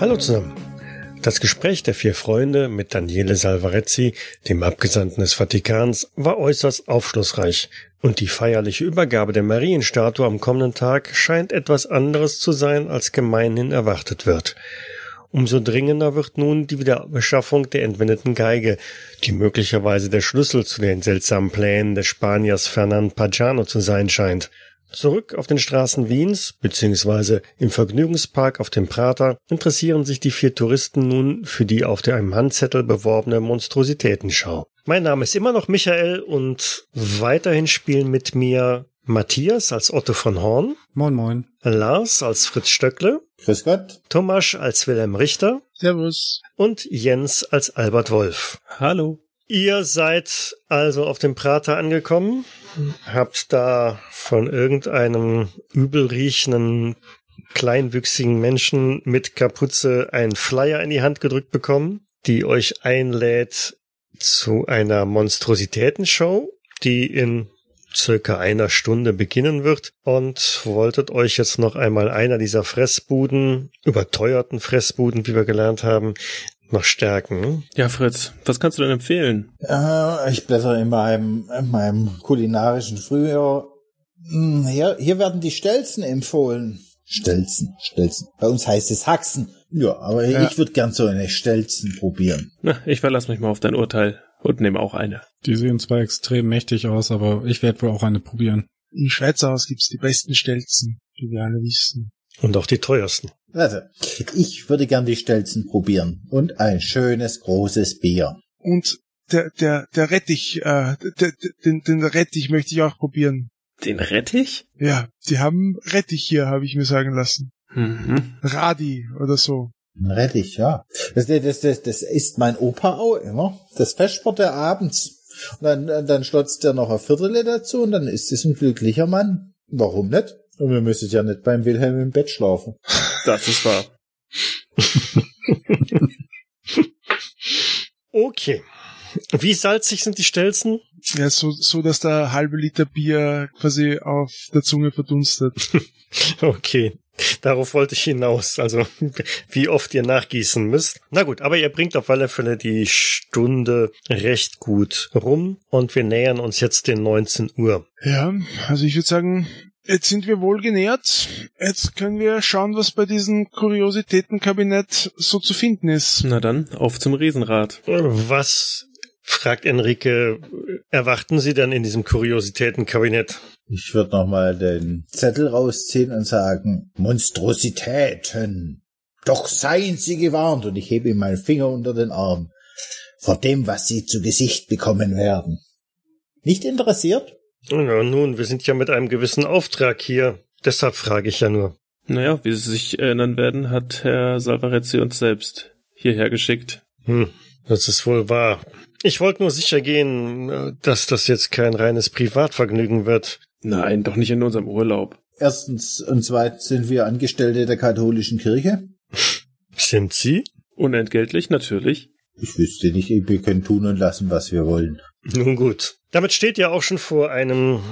Hallo zusammen. Das Gespräch der vier Freunde mit Daniele Salvarezzi, dem Abgesandten des Vatikans, war äußerst aufschlussreich, und die feierliche Übergabe der Marienstatue am kommenden Tag scheint etwas anderes zu sein, als gemeinhin erwartet wird. Umso dringender wird nun die Wiederbeschaffung der entwendeten Geige, die möglicherweise der Schlüssel zu den seltsamen Plänen des Spaniers Fernand Pagano zu sein scheint. Zurück auf den Straßen Wiens beziehungsweise im Vergnügungspark auf dem Prater interessieren sich die vier Touristen nun für die auf einem Handzettel beworbene Monstrositätenschau. Mein Name ist immer noch Michael und weiterhin spielen mit mir Matthias als Otto von Horn. Moin, moin. Lars als Fritz Stöckle. Grüß Gott. Thomas als Wilhelm Richter. Servus. Und Jens als Albert Wolf. Hallo. Ihr seid also auf dem Prater angekommen, habt da von irgendeinem übelriechenden, kleinwüchsigen Menschen mit Kapuze einen Flyer in die Hand gedrückt bekommen, die euch einlädt zu einer Monstrositätenshow, die in circa einer Stunde beginnen wird? Und wolltet euch jetzt noch einmal einer dieser Fressbuden, überteuerten Fressbuden, wie wir gelernt haben, noch stärken. Ja, Fritz, was kannst du denn empfehlen? Äh, ich blätter in meinem, in meinem kulinarischen Frühjahr. Hm, Hier, hier werden die Stelzen empfohlen. Stelzen, Stelzen. Bei uns heißt es Haxen. Ja, aber Ja. ich würde gern so eine Stelzen probieren. Na, ich verlasse mich mal auf dein Urteil und nehme auch eine. Die sehen zwar extrem mächtig aus, aber ich werde wohl auch eine probieren. Im Schweizer Haus gibt's die besten Stelzen, wie wir alle wissen. Und auch die teuersten. Also, ich würde gern die Stelzen probieren. Und ein schönes, großes Bier. Und der, der, der Rettich, äh, der, der, den, den Rettich möchte ich auch probieren. Den Rettich? Ja, die haben Rettich hier, habe ich mir sagen lassen. Mhm. Radi oder so. Rettich, ja. Das, das, das, das isst mein Opa auch immer. Das Vesper der abends. Und dann, dann schlotzt er noch ein Viertel dazu und dann ist es ein glücklicher Mann. Warum nicht? Und wir müssen ja nicht beim Wilhelm im Bett schlafen. Das ist wahr. Okay. Wie salzig sind die Stelzen? Ja, so, so, dass der halbe Liter Bier quasi auf der Zunge verdunstet. Okay. Darauf wollte ich hinaus. Also, wie oft ihr nachgießen müsst. Na gut, aber ihr bringt auf alle Fälle die Stunde recht gut rum und wir nähern uns jetzt den 19 Uhr. Ja, also ich würde sagen, jetzt sind wir wohl genährt. Jetzt können wir schauen, was bei diesem Kuriositätenkabinett so zu finden ist. Na dann, auf zum Riesenrad. Was, fragt Enrique, erwarten Sie denn in diesem Kuriositätenkabinett? Ich würde nochmal den Zettel rausziehen und sagen, Monstrositäten. Doch seien Sie gewarnt und ich hebe ihm meinen Finger unter den Arm. Vor dem, was Sie zu Gesicht bekommen werden. Nicht interessiert? Na nun, wir sind ja mit einem gewissen Auftrag hier. Deshalb frage ich ja nur. Naja, wie Sie sich erinnern werden, hat Herr Salvarezzi uns selbst hierher geschickt. Hm, das ist wohl wahr. Ich wollte nur sicher gehen, dass das jetzt kein reines Privatvergnügen wird. Nein, doch nicht in unserem Urlaub. Erstens und zweitens sind wir Angestellte der katholischen Kirche. Sind Sie? Unentgeltlich, natürlich. Ich wüsste nicht, wir können tun und lassen, was wir wollen. Nun gut. Damit steht ja auch schon vor einem,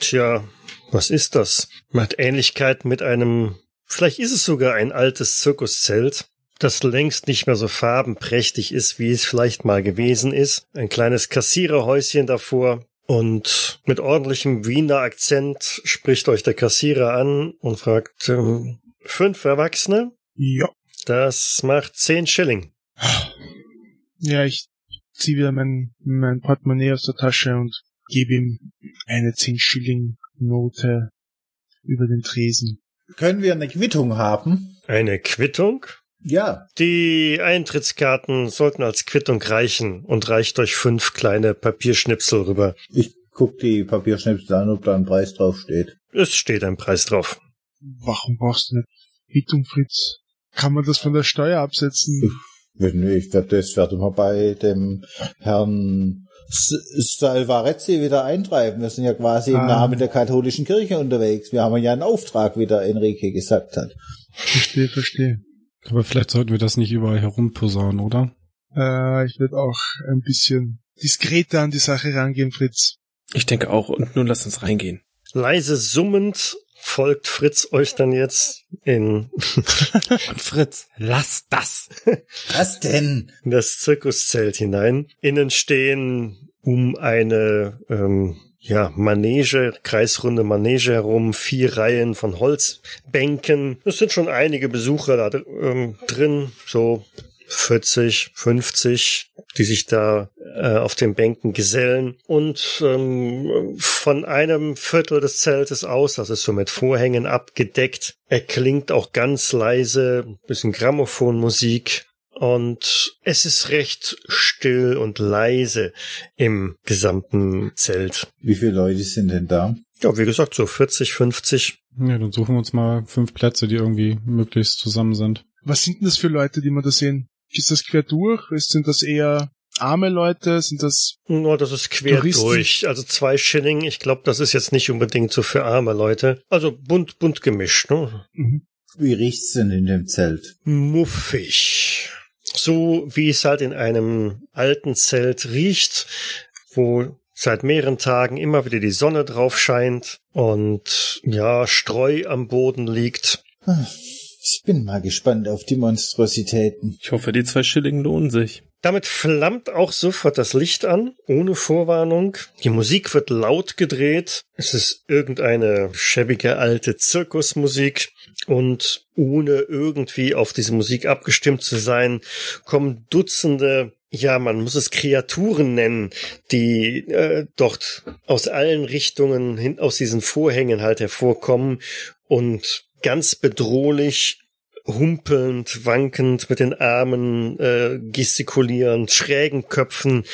tja, was ist das? Macht Ähnlichkeit mit einem, vielleicht ist es sogar ein altes Zirkuszelt, das längst nicht mehr so farbenprächtig ist, wie es vielleicht mal gewesen ist. Ein kleines Kassiererhäuschen davor. Und mit ordentlichem Wiener Akzent spricht euch der Kassierer an und fragt, ähm, fünf Erwachsene? Ja. Das macht zehn Schilling. Ja, ich ziehe wieder mein, mein Portemonnaie aus der Tasche und gebe ihm eine 10-Schilling-Note über den Tresen. Können wir eine Quittung haben? Eine Quittung? Ja. Die Eintrittskarten sollten als Quittung reichen und reicht euch fünf kleine Papierschnipsel rüber. Ich guck die Papierschnipsel an, ob da ein Preis drauf steht. Es steht ein Preis drauf. Warum brauchst du eine Quittung, Fritz? Kann man das von der Steuer absetzen? Wenn ich werde, das werden wir bei dem Herrn Salvarezzi wieder eintreiben. Wir sind ja quasi im Ah. Namen der katholischen Kirche unterwegs. Wir haben ja einen Auftrag, wie der Enrique gesagt hat. Verstehe, verstehe. Aber vielleicht sollten wir das nicht überall herumposaunen, oder? Äh, ich werde auch ein bisschen diskreter an die Sache rangehen, Fritz. Ich denke auch. Und nun lass uns reingehen. Leise summend folgt Fritz euch dann jetzt in Und Fritz, lass das! Was denn? in das Zirkuszelt hinein. Innen stehen um eine ähm, ja, Manege, kreisrunde Manege herum, vier Reihen von Holzbänken. Es sind schon einige Besucher da ähm, drin, so 40, 50, die sich da äh, auf den Bänken gesellen. Und ähm, von einem Viertel des Zeltes aus, das ist so mit Vorhängen abgedeckt, erklingt auch ganz leise ein bisschen Grammophonmusik. Und es ist recht still und leise im gesamten Zelt. Wie viele Leute sind denn da? Ja, wie gesagt, so 40, 50. Ja, dann suchen wir uns mal fünf Plätze, die irgendwie möglichst zusammen sind. Was sind denn das für Leute, die wir da sehen? Ist das quer durch? Sind das eher arme Leute? Sind das Nur das ist quer Touristen. durch. Also zwei Schilling. Ich glaube, das ist jetzt nicht unbedingt so für arme Leute. Also bunt, bunt gemischt, ne? mhm. Wie riecht's denn in dem Zelt? Muffig. So wie es halt in einem alten Zelt riecht, wo seit mehreren Tagen immer wieder die Sonne drauf scheint und ja, Streu am Boden liegt. Ich bin mal gespannt auf die Monstrositäten. Ich hoffe, die zwei Schilling lohnen sich. Damit flammt auch sofort das Licht an, ohne Vorwarnung. Die Musik wird laut gedreht. Es ist irgendeine schäbige alte Zirkusmusik. Und ohne irgendwie auf diese Musik abgestimmt zu sein, kommen Dutzende, ja, man muss es Kreaturen nennen, die äh, dort aus allen Richtungen hin aus diesen Vorhängen halt hervorkommen und ganz bedrohlich humpelnd, wankend mit den Armen, äh, gestikulierend, schrägen Köpfen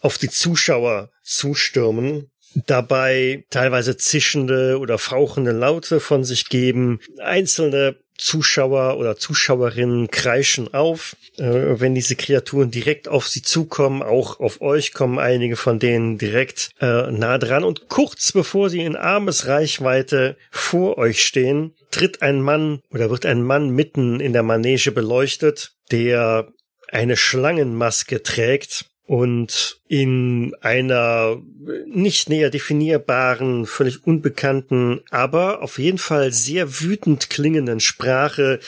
auf die Zuschauer zustürmen, dabei teilweise zischende oder fauchende Laute von sich geben, einzelne Zuschauer oder Zuschauerinnen kreischen auf, äh, wenn diese Kreaturen direkt auf sie zukommen. Auch auf euch kommen einige von denen direkt äh, nah dran. Und kurz bevor sie in Armesreichweite vor euch stehen, tritt ein Mann oder wird ein Mann mitten in der Manege beleuchtet, der eine Schlangenmaske trägt und in einer nicht näher definierbaren, völlig unbekannten, aber auf jeden Fall sehr wütend klingenden Sprache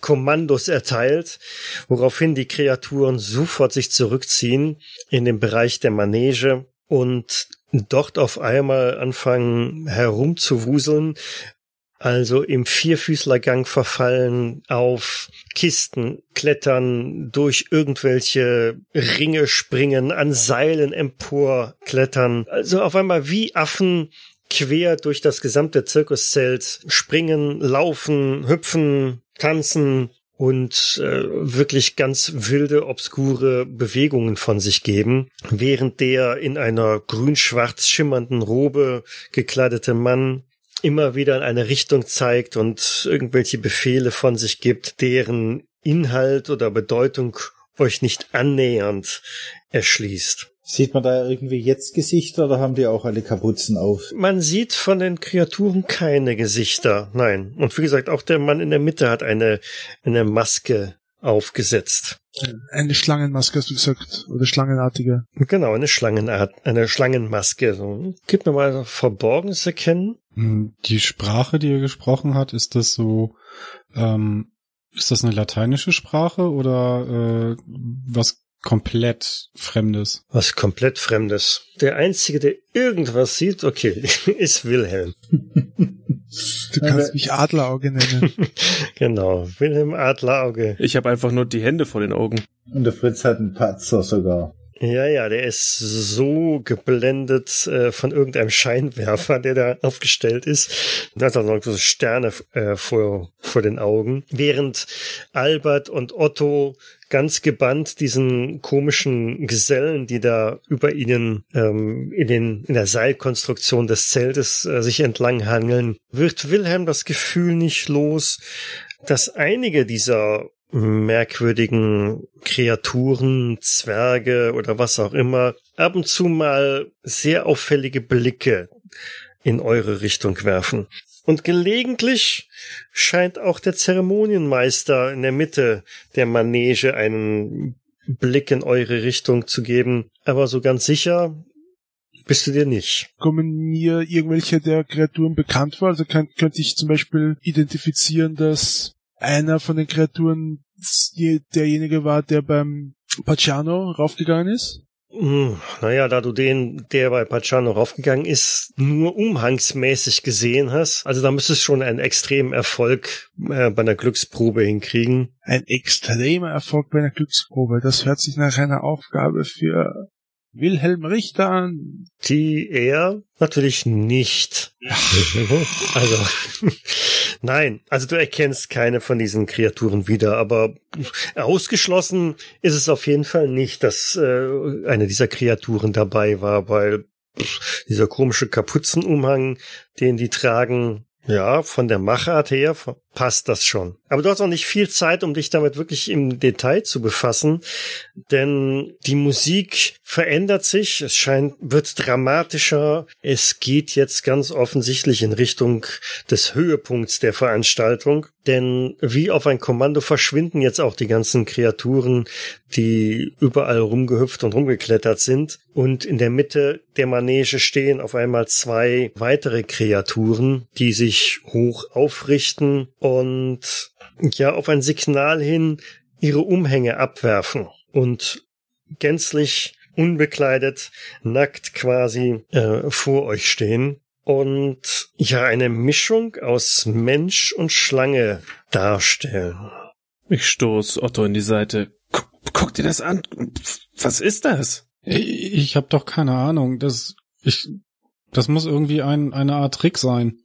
Kommandos erteilt, woraufhin die Kreaturen sofort sich zurückziehen in den Bereich der Manege und dort auf einmal anfangen herumzuwuseln, also im Vierfüßlergang verfallen, auf Kisten klettern, durch irgendwelche Ringe springen, an Seilen empor klettern. Also auf einmal wie Affen quer durch das gesamte Zirkuszelt springen, laufen, hüpfen, tanzen und äh, wirklich ganz wilde, obskure Bewegungen von sich geben, während der in einer grün-schwarz schimmernden Robe gekleidete Mann immer wieder in eine Richtung zeigt und irgendwelche Befehle von sich gibt, deren Inhalt oder Bedeutung euch nicht annähernd erschließt. Sieht man da irgendwie jetzt Gesichter oder haben die auch alle Kapuzen auf? Man sieht von den Kreaturen keine Gesichter, nein. Und wie gesagt, auch der Mann in der Mitte hat eine, eine Maske aufgesetzt. eine Schlangenmaske, hast du gesagt, oder schlangenartige. Genau, eine Schlangenart, eine Schlangenmaske. So. Gib mir mal Verborgenes erkennen. Hm, Die Sprache, die er gesprochen hat, ist das so, ähm, ist das eine lateinische Sprache oder äh, was komplett Fremdes? Was komplett Fremdes. Der Einzige, der irgendwas sieht, okay, ist Wilhelm. Du kannst mich Adlerauge nennen. Genau, Wilhelm Adlerauge. Ich habe einfach nur die Hände vor den Augen. Und der Fritz hat einen Patzer sogar. Ja, ja, der ist so geblendet äh, von irgendeinem Scheinwerfer, der da aufgestellt ist. Da hat er noch so Sterne äh, vor, vor den Augen. Während Albert und Otto ganz gebannt diesen komischen Gesellen, die da über ihnen ähm, in, den, in der Seilkonstruktion des Zeltes äh, sich entlang hangeln, wird Wilhelm das Gefühl nicht los, dass einige dieser merkwürdigen Kreaturen, Zwerge oder was auch immer, ab und zu mal sehr auffällige Blicke in eure Richtung werfen. Und gelegentlich scheint auch der Zeremonienmeister in der Mitte der Manege einen Blick in eure Richtung zu geben. Aber so ganz sicher bist du dir nicht. Kommen mir irgendwelche der Kreaturen bekannt vor? Also kann, könnte ich zum Beispiel identifizieren, dass einer von den Kreaturen derjenige war, der beim Pacciano raufgegangen ist? Hm, naja, da du den, der bei Pacciano raufgegangen ist, nur umhangsmäßig gesehen hast, also da müsstest du schon einen extremen Erfolg äh, bei einer Glücksprobe hinkriegen. Ein extremer Erfolg bei einer Glücksprobe, das hört sich nach einer Aufgabe für Wilhelm Richter an. Die er natürlich nicht. also, nein, also du erkennst keine von diesen Kreaturen wieder, aber ausgeschlossen ist es auf jeden Fall nicht, dass äh, eine dieser Kreaturen dabei war, weil dieser komische Kapuzenumhang, den die tragen, ja, von der Machart her passt das schon. Aber du hast auch nicht viel Zeit, um dich damit wirklich im Detail zu befassen, denn die Musik verändert sich, es scheint, wird dramatischer, es geht jetzt ganz offensichtlich in Richtung des Höhepunkts der Veranstaltung, denn wie auf ein Kommando verschwinden jetzt auch die ganzen Kreaturen, die überall rumgehüpft und rumgeklettert sind. Und in der Mitte der Manege stehen auf einmal zwei weitere Kreaturen, die sich hoch aufrichten und ja auf ein Signal hin ihre Umhänge abwerfen und gänzlich unbekleidet, nackt quasi äh, vor euch stehen und ja eine Mischung aus Mensch und Schlange darstellen. Ich stoß Otto in die Seite. Guck, guck dir das an. Was ist das? Ich, ich habe doch keine Ahnung. Das ich das muss irgendwie ein eine Art Trick sein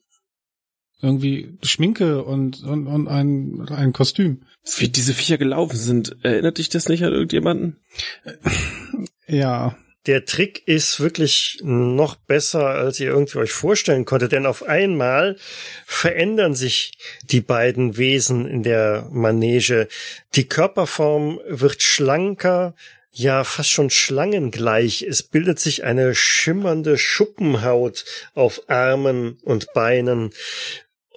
irgendwie Schminke und, und, und ein, ein Kostüm. Wie diese Viecher gelaufen sind, erinnert dich das nicht an irgendjemanden? Ja. Der Trick ist wirklich noch besser, als ihr irgendwie euch vorstellen konntet, denn auf einmal verändern sich die beiden Wesen in der Manege. Die Körperform wird schlanker, ja fast schon schlangengleich. Es bildet sich eine schimmernde Schuppenhaut auf Armen und Beinen.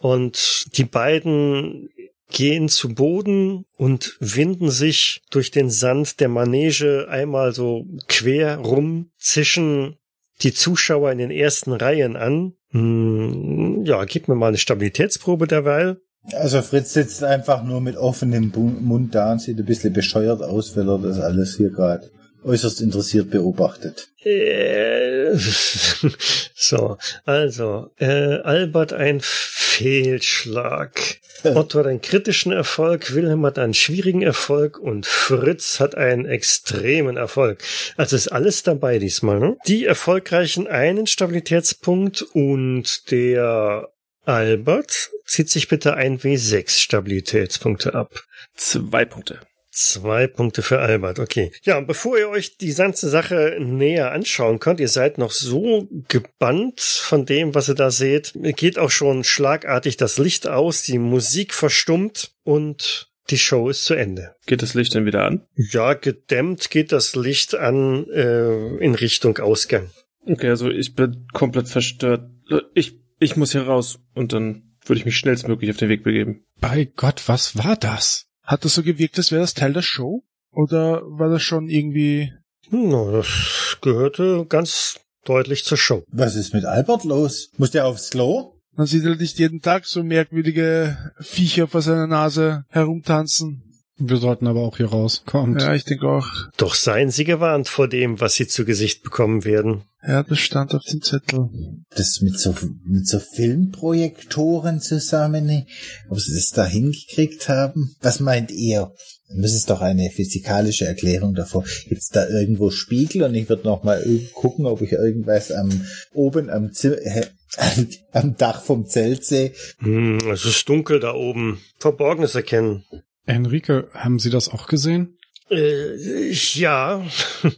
Und die beiden gehen zu Boden und winden sich durch den Sand der Manege einmal so quer rum, zischen die Zuschauer in den ersten Reihen an. Hm, ja, gib mir mal eine Stabilitätsprobe derweil. Also Fritz sitzt einfach nur mit offenem Mund da und sieht ein bisschen bescheuert aus, weil er das alles hier gerade äußerst interessiert beobachtet. Äh, so, also, äh, Albert ein Fehlschlag. Otto hat einen kritischen Erfolg, Wilhelm hat einen schwierigen Erfolg und Fritz hat einen extremen Erfolg. Also ist alles dabei diesmal. Ne? Die erfolgreichen einen Stabilitätspunkt und der Albert zieht sich bitte ein W6 Stabilitätspunkte ab. Zwei Punkte. Zwei Punkte für Albert, okay. Ja, bevor ihr euch die ganze Sache näher anschauen könnt, ihr seid noch so gebannt von dem, was ihr da seht, geht auch schon schlagartig das Licht aus, die Musik verstummt und die Show ist zu Ende. Geht das Licht dann wieder an? Ja, gedämmt geht das Licht an äh, in Richtung Ausgang. Okay, also ich bin komplett verstört. Ich, ich muss hier raus und dann würde ich mich schnellstmöglich auf den Weg begeben. Bei Gott, was war das? Hat das so gewirkt, als wäre das Teil der Show? Oder war das schon irgendwie... No, das gehörte ganz deutlich zur Show. Was ist mit Albert los? Muss der aufs Klo? Man sieht halt nicht jeden Tag so merkwürdige Viecher vor seiner Nase herumtanzen. Wir sollten aber auch hier raus. Kommt. Ja, ich denke auch. Doch seien Sie gewarnt vor dem, was Sie zu Gesicht bekommen werden. Ja, das stand auf dem Zettel. Das mit so, mit so Filmprojektoren zusammen, ob Sie das da hingekriegt haben? Was meint ihr? Das ist doch eine physikalische Erklärung davor. Gibt's da irgendwo Spiegel und ich würde noch mal gucken, ob ich irgendwas am oben am, Zimmer, äh, am Dach vom Zelt sehe. Hm, es ist dunkel da oben. Verborgenes erkennen. Enrique, haben Sie das auch gesehen? Äh, ja.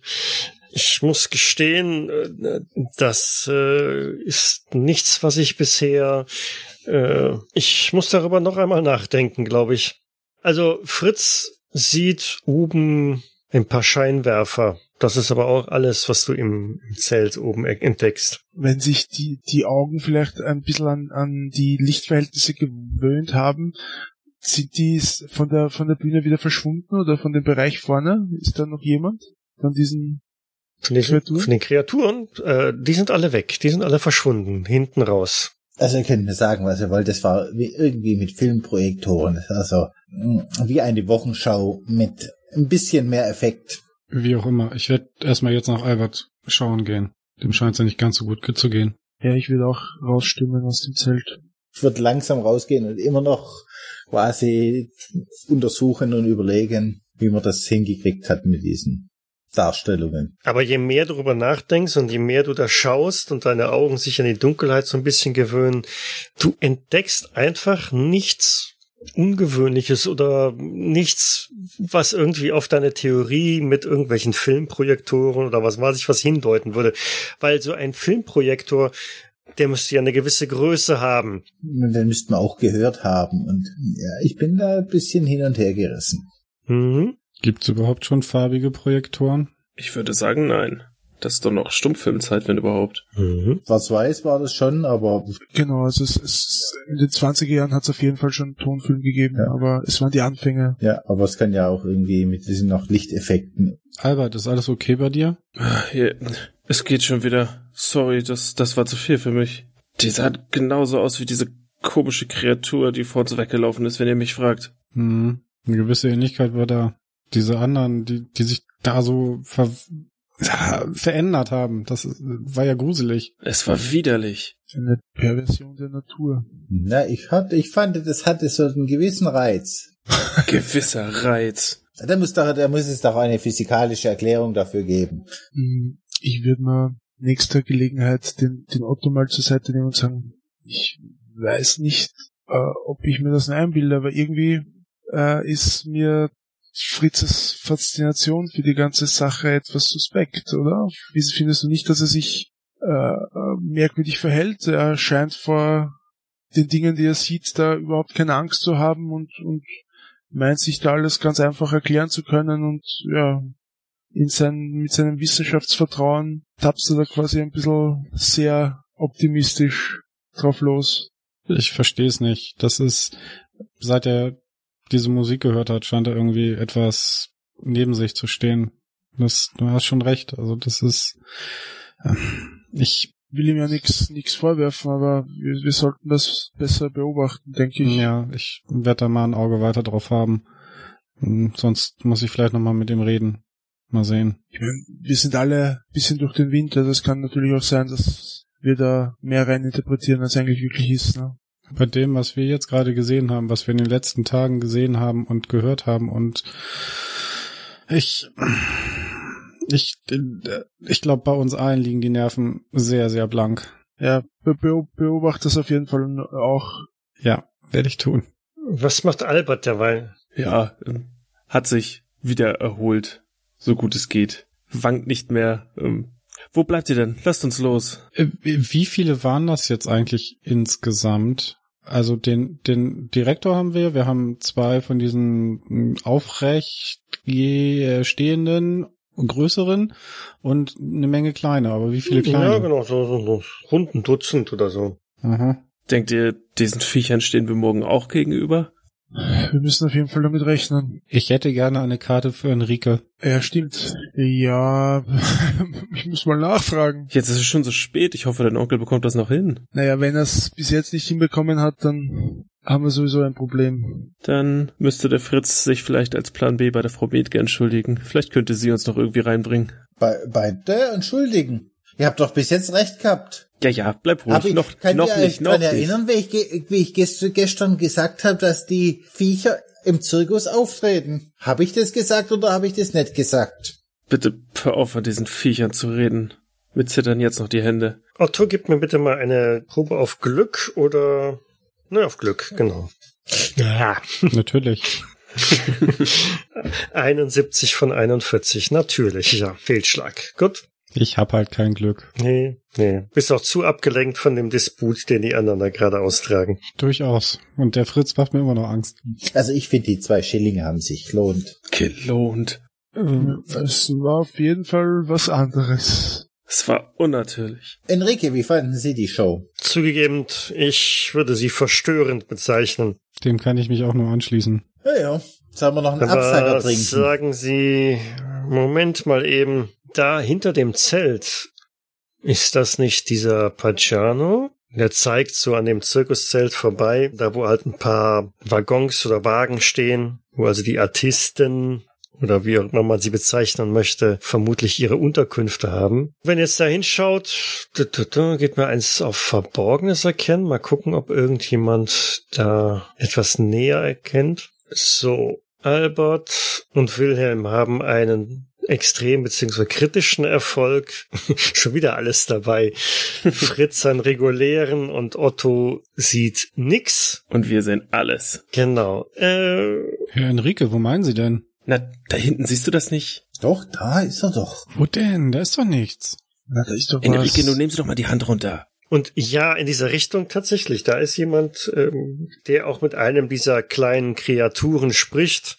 Ich muss gestehen, äh, das äh, ist nichts, was ich bisher. Äh, ich muss darüber noch einmal nachdenken, glaube ich. Also Fritz sieht oben ein paar Scheinwerfer. Das ist aber auch alles, was du im, Zelt oben e- entdeckst. Wenn sich die, die Augen vielleicht ein bisschen an, an die Lichtverhältnisse gewöhnt haben, sind die von der, von der Bühne wieder verschwunden oder von dem Bereich vorne? Ist da noch jemand von diesen Von den Kreaturen? Von den Kreaturen, äh, die sind alle weg. Die sind alle verschwunden. Hinten raus. Also ihr könnt mir sagen, was ihr wollt. Das war wie, irgendwie mit Filmprojektoren. Das war so mh, wie eine Wochenschau mit ein bisschen mehr Effekt. Wie auch immer. Ich werde erstmal jetzt nach Albert schauen gehen. Dem scheint es ja nicht ganz so gut zu gehen. Ja, ich würde auch rausstimmen aus dem Zelt. Ich würde langsam rausgehen und immer noch quasi untersuchen und überlegen, wie man das hingekriegt hat mit diesen Darstellungen. Aber je mehr du darüber nachdenkst und je mehr du da schaust und deine Augen sich an die Dunkelheit so ein bisschen gewöhnen, du entdeckst einfach nichts Ungewöhnliches oder nichts, was irgendwie auf deine Theorie mit irgendwelchen Filmprojektoren oder was weiß ich was hindeuten würde. Weil so ein Filmprojektor, der müsste ja eine gewisse Größe haben. Und den müssten wir auch gehört haben. Und ja, ich bin da ein bisschen hin und her gerissen. Mhm. Gibt's überhaupt schon farbige Projektoren? Ich würde sagen, nein. Das ist doch noch Stummfilmzeit, wenn überhaupt. Mhm. Schwarz-Weiß war das schon, aber Genau, also es, es in den 20er Jahren hat es auf jeden Fall schon Tonfilm gegeben, Ja. aber es waren die Anfänge. ja, aber es kann ja auch irgendwie mit diesen noch Lichteffekten. Albert, ist alles okay bei dir? Hier, es geht schon wieder. Sorry, das, das war zu viel für mich. Die sah genauso aus wie diese komische Kreatur, die vor uns weggelaufen ist, wenn ihr mich fragt. Hm, eine gewisse Ähnlichkeit war da. Diese anderen, die, die sich da so ver ja, verändert haben, das war ja gruselig. Es war widerlich. Eine Perversion der Natur. Na, ich hatte, ich fand, das hatte so einen gewissen Reiz. Gewisser Reiz. Da muss doch, da muss es doch eine physikalische Erklärung dafür geben. Hm, Ich würde mal nächster Gelegenheit den, den Otto mal zur Seite nehmen und sagen, ich weiß nicht, äh, ob ich mir das einbilde, aber irgendwie äh, ist mir Fritzes Faszination für die ganze Sache etwas suspekt, oder? Wie findest du nicht, dass er sich äh, äh, merkwürdig verhält? Er scheint vor den Dingen, die er sieht, da überhaupt keine Angst zu haben und, und meint sich da alles ganz einfach erklären zu können und ja, in sein, mit seinem Wissenschaftsvertrauen tappst du da quasi ein bisschen sehr optimistisch drauf los. Ich verstehe es nicht. Das ist, seit er diese Musik gehört hat, scheint er irgendwie etwas neben sich zu stehen. Das, du hast schon recht. Also das ist, ich, Will ihm ja nichts nix vorwerfen, aber wir, wir sollten das besser beobachten, denke ich. ja, ich werde da mal ein Auge weiter drauf haben. Hm, Sonst muss ich vielleicht nochmal mit ihm reden. Mal sehen. Wir sind alle ein bisschen durch den also es kann natürlich auch sein, dass wir da mehr rein interpretieren, als eigentlich wirklich ist. Ne? Bei dem, was wir jetzt gerade gesehen haben, was wir in den letzten Tagen gesehen haben und gehört haben und ich, ich, ich glaube, bei uns allen liegen die Nerven sehr, sehr blank. Ja, be be beobachte das auf jeden Fall auch. Ja, werde ich tun. Was macht Albert derweil? Ja, ähm, hat sich wieder erholt, so gut es geht. Wankt nicht mehr. Ähm, wo bleibt ihr denn? Lasst uns los. Äh, Wie viele waren das jetzt eigentlich insgesamt? Also den, den Direktor haben wir, wir haben zwei von diesen mh, aufrecht stehenden, größeren und eine Menge kleine, aber wie viele kleine? Ja, genau, so, so, so rund ein Dutzend oder so. Aha. Denkt ihr, diesen Viechern stehen wir morgen auch gegenüber? Wir müssen auf jeden Fall damit rechnen. Ich hätte gerne eine Karte für Enrique. Ja, stimmt. Ja, ich muss mal nachfragen. Jetzt ist es schon so spät. Ich hoffe, dein Onkel bekommt das noch hin. Naja, wenn er es bis jetzt nicht hinbekommen hat, dann haben wir sowieso ein Problem. Dann müsste der Fritz sich vielleicht als Plan B bei der Frau Bethke entschuldigen. Vielleicht könnte sie uns noch irgendwie reinbringen. Bei, bei der Entschuldigen. Ihr habt doch bis jetzt recht gehabt. Ja, ja, bleib ruhig. Aber ich noch kann noch ihr nicht, euch noch daran nicht. erinnern, wie ich, wie ich gest gestern gesagt habe, dass die Viecher im Zirkus auftreten. Habe ich das gesagt oder habe ich das nicht gesagt? Bitte hör auf, an diesen Viechern zu reden. Mir zittern jetzt noch die Hände. Otto, gib mir bitte mal eine Probe auf Glück oder... Ne, auf Glück, genau. Ja, Natürlich. 71 von 41, natürlich, ja, Fehlschlag. Gut. Ich hab halt kein Glück. Nee, nee. Bist auch zu abgelenkt von dem Disput, den die anderen da gerade austragen. Durchaus. Und der Fritz macht mir immer noch Angst. Also ich finde, die zwei Schillinge haben sich gelohnt. Gelohnt. Es war auf jeden Fall was anderes. Es war unnatürlich. Enrique, wie fanden Sie die Show? Zugegeben, ich würde sie verstörend bezeichnen. Dem kann ich mich auch nur anschließen. Ja, ja. Sollen wir noch einen Absager Aber trinken? sagen Sie, Moment mal eben, da hinter dem Zelt, ist das nicht dieser Pagano? Der zeigt so an dem Zirkuszelt vorbei, da wo halt ein paar Waggons oder Wagen stehen, wo also die Artisten oder wie auch immer man sie bezeichnen möchte, vermutlich ihre Unterkünfte haben. Wenn jetzt da hinschaut, geht mir eins auf Verborgenes erkennen. Mal gucken, ob irgendjemand da etwas näher erkennt. So, Albert und Wilhelm haben einen extrem bzw. kritischen Erfolg. Schon wieder alles dabei. Fritz einen regulären und Otto sieht nix. Und wir sehen alles. Genau. Äh, Herr Enrique, wo meinen Sie denn? Na, da hinten siehst du das nicht? Doch, da ist er doch. Wo denn? Da ist doch nichts. Na, da ist doch Enrique, was. nun nehmen Sie doch mal die Hand runter. Und ja, in dieser Richtung tatsächlich. Da ist jemand, ähm, der auch mit einem dieser kleinen Kreaturen spricht,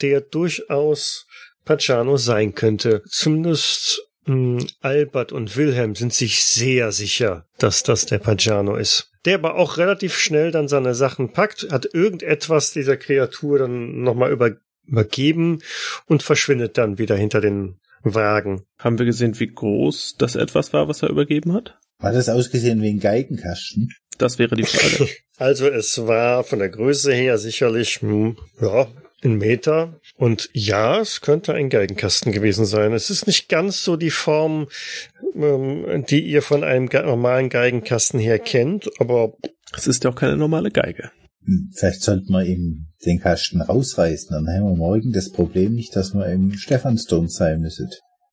der durchaus Pacciano sein könnte. Zumindest mh, Albert und Wilhelm sind sich sehr sicher, dass das der Pagano ist. Der aber auch relativ schnell dann seine Sachen packt, hat irgendetwas dieser Kreatur dann nochmal über, übergeben und verschwindet dann wieder hinter den Wagen. Haben wir gesehen, wie groß das etwas war, was er übergeben hat? Hat das ausgesehen wie ein Geigenkasten? Das wäre die Frage. Also es war von der Größe her sicherlich, hm, ja, ein Meter. Und ja, es könnte ein Geigenkasten gewesen sein. Es ist nicht ganz so die Form, ähm, die ihr von einem ge normalen Geigenkasten her kennt, aber Es ist ja auch keine normale Geige. Hm, Vielleicht sollten wir ihm den Kasten rausreißen. Dann haben wir morgen das Problem nicht, dass wir im Stephansdom sein müssen.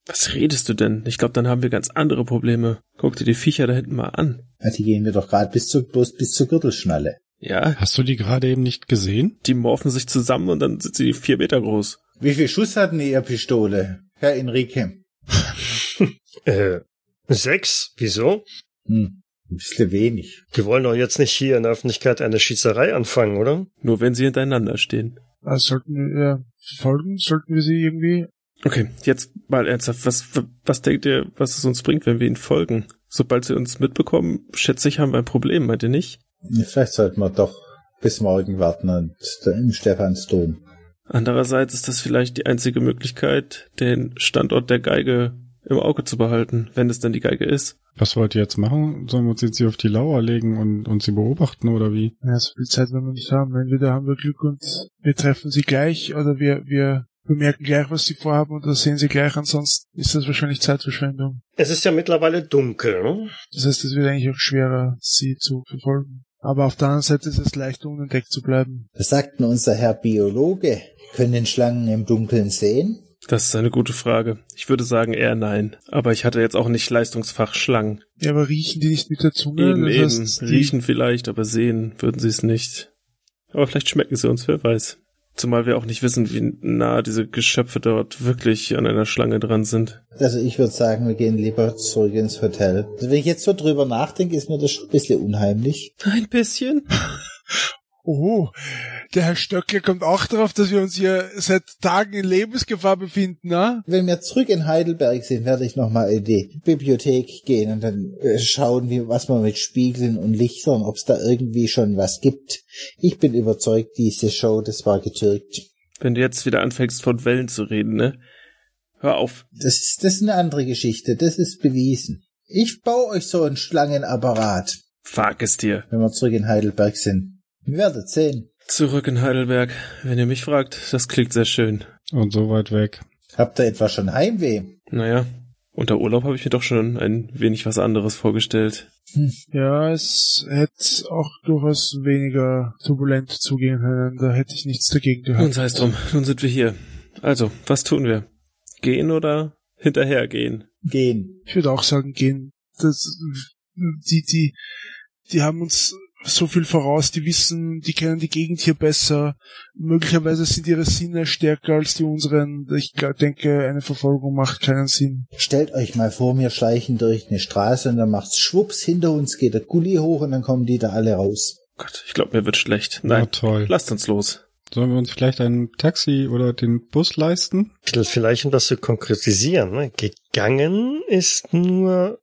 Was redest du denn? Ich glaube, dann haben wir ganz andere Probleme. Guck dir die Viecher da hinten mal an. Ja, die gehen wir doch gerade bis zur, bloß bis zur Gürtelschnalle. Ja, Hast du die gerade eben nicht gesehen? die morphen sich zusammen und dann sind sie vier Meter groß. Wie viel Schuss hatten Ihr Pistole, Herr Enrique? äh, sechs? Wieso? Hm, ein bisschen wenig. Wir wollen doch jetzt nicht hier in der Öffentlichkeit eine Schießerei anfangen, oder? Nur wenn sie hintereinander stehen. Also sollten wir ja, folgen, sollten wir sie irgendwie. Okay, jetzt mal ernsthaft. Was, was denkt ihr, was es uns bringt, wenn wir ihnen folgen? Sobald sie uns mitbekommen, schätze ich, haben wir ein Problem, meint ihr nicht? Vielleicht sollten wir doch bis morgen warten und im Stephansdom. Andererseits ist das vielleicht die einzige Möglichkeit, den Standort der Geige im Auge zu behalten, wenn es denn die Geige ist. Was wollt ihr jetzt machen? Sollen wir uns jetzt hier auf die Lauer legen und, und sie beobachten oder wie? Ja, so viel Zeit werden wir nicht haben. Entweder haben wir Glück und wir treffen sie gleich oder wir, wir bemerken gleich, was sie vorhaben und das sehen sie gleich. Ansonsten ist das wahrscheinlich Zeitverschwendung. Es ist ja mittlerweile dunkel, ne? Das heißt, es wird eigentlich auch schwerer, sie zu verfolgen. Aber auf der anderen Seite ist es leichter, unentdeckt zu bleiben. Was sagt denn unser Herr Biologe? Können Schlangen im Dunkeln sehen? Das ist eine gute Frage. Ich würde sagen eher nein. Aber ich hatte jetzt auch nicht Leistungsfach Schlangen. Ja, aber riechen die nicht mit der Zunge? Eben, das eben. heißt, die- Riechen vielleicht, aber sehen würden sie es nicht. Aber vielleicht schmecken sie uns, wer weiß. Zumal wir auch nicht wissen, wie nah diese Geschöpfe dort wirklich an einer Schlange dran sind. Also ich würde sagen, wir gehen lieber zurück ins Hotel. Also wenn ich jetzt so drüber nachdenke, ist mir das schon ein bisschen unheimlich. Ein bisschen? Oh, der Herr Stöckler kommt auch darauf, dass wir uns hier seit Tagen in Lebensgefahr befinden, na? Wenn wir zurück in Heidelberg sind, werde ich nochmal in die Bibliothek gehen und dann äh, schauen, wie, was man mit Spiegeln und Lichtern, ob es da irgendwie schon was gibt. Ich bin überzeugt, diese Show, das war getürkt. Wenn du jetzt wieder anfängst, von Wellen zu reden, ne? Hör auf. Das ist, das ist eine andere Geschichte, das ist bewiesen. Ich baue euch so einen Schlangenapparat, Wag es dir. wenn wir zurück in Heidelberg sind. Ihr werdet sehen. Zurück in Heidelberg. Wenn ihr mich fragt, das klingt sehr schön. Und so weit weg. Habt ihr etwa schon Heimweh? Naja, unter Urlaub habe ich mir doch schon ein wenig was anderes vorgestellt. Ja, es hätte auch durchaus weniger turbulent zugehen können. Da hätte ich nichts dagegen Nun gehabt. sei es drum, nun sind wir hier. Also, was tun wir? Gehen oder hinterhergehen? Gehen. Ich würde auch sagen, gehen. Das, die, die, die haben uns so viel voraus, die wissen, die kennen die Gegend hier besser. Möglicherweise sind ihre Sinne stärker als die unseren. Ich denke, eine Verfolgung macht keinen Sinn. Stellt euch mal vor, wir schleichen durch eine Straße und dann macht's schwupps, hinter uns geht der Gully hoch und dann kommen die da alle raus. Gott, ich glaube, mir wird schlecht. Na Nein, toll. lasst uns los. Sollen wir uns vielleicht ein Taxi oder den Bus leisten? Vielleicht, um das zu konkretisieren, ne? gegangen ist nur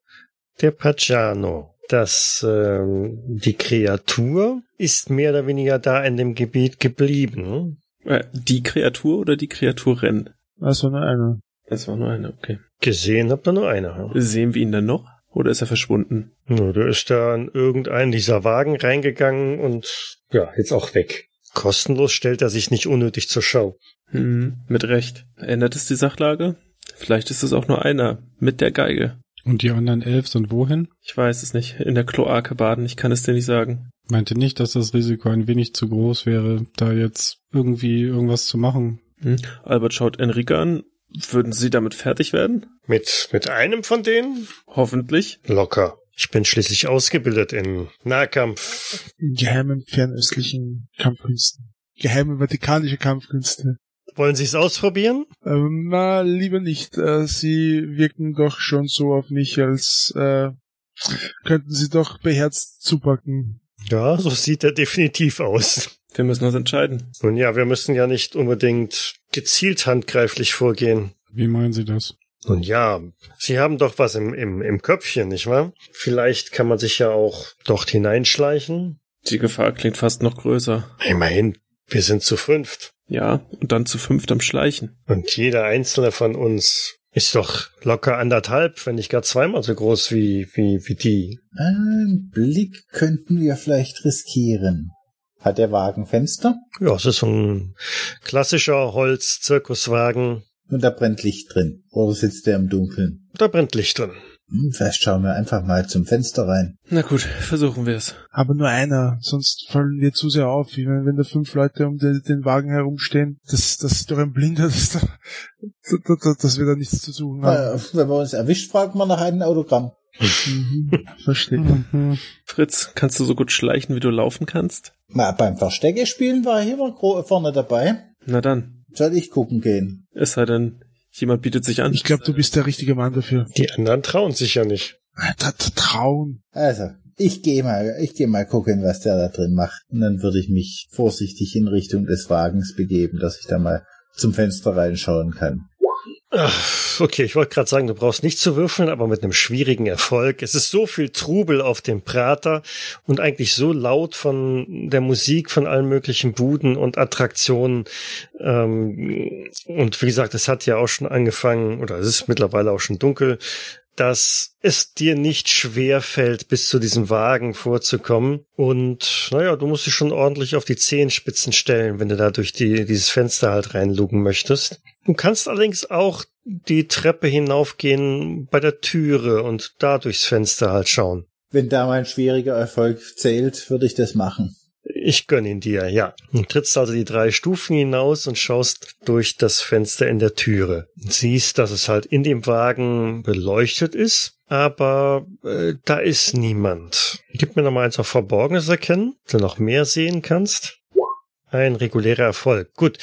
der Pagano. Das, ähm, die Kreatur ist mehr oder weniger da in dem Gebiet geblieben. Äh, die Kreatur oder die Kreaturin? Also nur einer. Das war nur eine, okay. Gesehen habt ihr nur einer. Sehen wir ihn dann noch? Oder ist er verschwunden? Ja, der ist da in irgendeinen dieser Wagen reingegangen und ja, jetzt auch weg. Kostenlos stellt er sich nicht unnötig zur Schau. Hm, mit Recht. Ändert es die Sachlage? Vielleicht ist es auch nur einer. Mit der Geige. Und die anderen elf sind wohin? Ich weiß es nicht. In der Kloake baden. Ich kann es dir nicht sagen. Meinte nicht, dass das Risiko ein wenig zu groß wäre, da jetzt irgendwie irgendwas zu machen. Hm. Albert schaut Enrique an. Würden Sie damit fertig werden? Mit, mit einem von denen? Hoffentlich. Locker. Ich bin schließlich ausgebildet in Nahkampf. In geheimen fernöstlichen Kampfkünsten. Geheime vatikanische Kampfkünste. Wollen Sie es ausprobieren? Ähm, na, lieber nicht. Äh, sie wirken doch schon so auf mich, als äh, könnten sie doch beherzt zupacken. Ja, so sieht er definitiv aus. Wir müssen uns entscheiden. Nun ja, wir müssen ja nicht unbedingt gezielt handgreiflich vorgehen. Wie meinen Sie das? Nun ja, Sie haben doch was im, im, im Köpfchen, nicht wahr? Vielleicht kann man sich ja auch dort hineinschleichen. Die Gefahr klingt fast noch größer. Immerhin, wir sind zu fünft. Ja, und dann zu fünft am Schleichen. Und jeder einzelne von uns ist doch locker anderthalb, wenn nicht gar zweimal so groß wie, wie, wie die. Ein Blick könnten wir vielleicht riskieren. Hat der Wagen Fenster? Ja, es ist so ein klassischer Holz-Zirkuswagen. Und da brennt Licht drin. Oder sitzt der im Dunkeln? Da brennt Licht drin. Hm, vielleicht schauen wir einfach mal zum Fenster rein. Na gut, versuchen wir es. Aber nur einer, sonst fallen wir zu sehr auf. Ich meine, wenn da fünf Leute um den, den Wagen herumstehen, das, das ist doch ein Blinder, das, da, da, da, dass wir da nichts zu suchen haben. Äh, wenn man uns erwischt, fragen wir nach einem Autogramm. Mhm, verstehe. Mhm. Fritz, kannst du so gut schleichen, wie du laufen kannst? Na, beim Verstecke spielen war ich immer vorne dabei. Na dann. Soll ich gucken gehen? Es sei denn, jemand bietet sich an. Ich glaube, du bist der richtige Mann dafür. Die anderen trauen sich ja nicht. Da, da, trauen. Also, ich gehe mal, ich gehe mal gucken, was der da drin macht. Und dann würde ich mich vorsichtig in Richtung des Wagens begeben, dass ich da mal zum Fenster reinschauen kann. Okay, ich wollte gerade sagen, du brauchst nicht zu würfeln, aber mit einem schwierigen Erfolg. Es ist so viel Trubel auf dem Prater und eigentlich so laut von der Musik von allen möglichen Buden und Attraktionen. Ähm, und wie gesagt, es hat ja auch schon angefangen, oder es ist mittlerweile auch schon dunkel, dass es dir nicht schwer fällt, bis zu diesem Wagen vorzukommen. Und naja, du musst dich schon ordentlich auf die Zehenspitzen stellen, wenn du da durch die, dieses Fenster halt reinlugen möchtest. Du kannst allerdings auch die Treppe hinaufgehen bei der Türe und da durchs Fenster halt schauen. Wenn da mein schwieriger Erfolg zählt, würde ich das machen. Ich gönn ihn dir, ja. Du trittst also die drei Stufen hinaus und schaust durch das Fenster in der Türe. Und siehst, dass es halt in dem Wagen beleuchtet ist, aber äh, da ist niemand. Gib mir noch mal eins auf Verborgenes erkennen, dass du noch mehr sehen kannst. Ein regulärer Erfolg. Gut,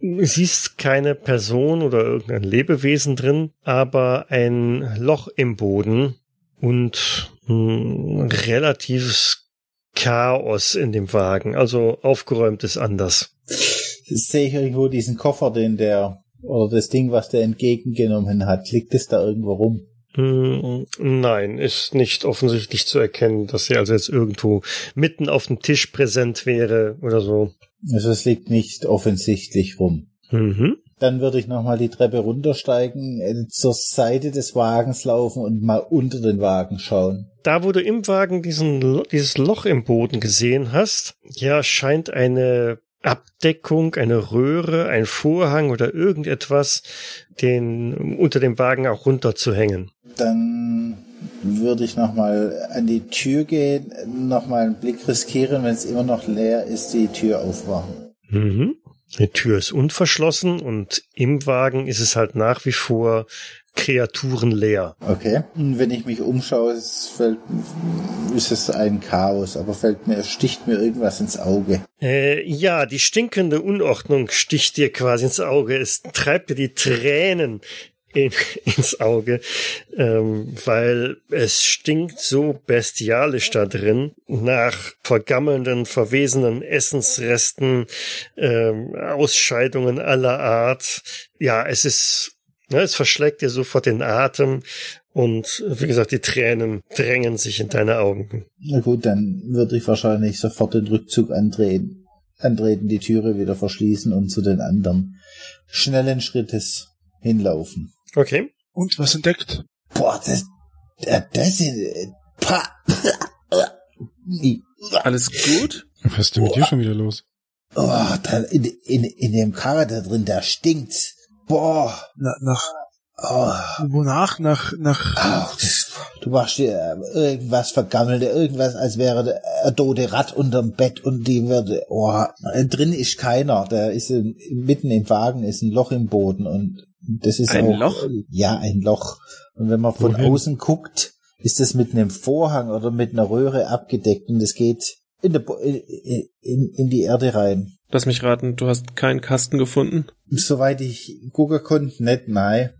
siehst keine Person oder irgendein Lebewesen drin, aber ein Loch im Boden und ein relatives Chaos in dem Wagen. Also aufgeräumt ist anders. Sehe ich irgendwo diesen Koffer, den der, oder das Ding, was der entgegengenommen hat, liegt es da irgendwo rum? Hm, Nein, ist nicht offensichtlich zu erkennen, dass sie also jetzt irgendwo mitten auf dem Tisch präsent wäre oder so. Also es liegt nicht offensichtlich rum. Mhm. Dann würde ich nochmal die Treppe runtersteigen, äh, zur Seite des Wagens laufen und mal unter den Wagen schauen. Da, wo du im Wagen diesen, dieses Loch im Boden gesehen hast, ja, scheint eine Abdeckung, eine Röhre, ein Vorhang oder irgendetwas den unter dem Wagen auch runterzuhängen. Dann würde ich nochmal an die Tür gehen, nochmal einen Blick riskieren, wenn es immer noch leer ist, die Tür aufmachen. Mhm. Die Tür ist unverschlossen und im Wagen ist es halt nach wie vor kreaturenleer. Okay. Und wenn ich mich umschaue, es fällt, ist es ein Chaos, aber fällt mir, sticht mir irgendwas ins Auge. Äh, ja, die stinkende Unordnung sticht dir quasi ins Auge. Es treibt dir die Tränen in, ins Auge, ähm, weil es stinkt so bestialisch da drin nach vergammelnden, verwesenen Essensresten, ähm, Ausscheidungen aller Art. Ja, es ist Ne, es verschlägt dir sofort den Atem und wie gesagt, die Tränen drängen sich in deine Augen. Na gut, dann würde ich wahrscheinlich sofort den Rückzug antreten, antreten, die Türe wieder verschließen und zu den anderen schnellen Schrittes hinlaufen. Okay. Und was entdeckt? Boah, das, das ist, pa, Alles gut? Was ist denn mit dir schon wieder los? oh, da, in, in, in dem Karre da drin, da stinkt's. Boah, Na, nach, oh, wonach? Nach, nach, Ach, das, du machst dir irgendwas vergammelte, irgendwas, als wäre ein tote Rad unterm Bett und die würde, oh, drin ist keiner, da ist ein, mitten im Wagen ist ein Loch im Boden und das ist Ein auch, Loch? Ja, ein Loch. Und wenn man von Wohin? außen guckt, ist das mit einem Vorhang oder mit einer Röhre abgedeckt und das geht in, der, Bo- in, in, die Erde rein. Lass mich raten, du hast keinen Kasten gefunden? Soweit ich gucken konnte, nicht, nein.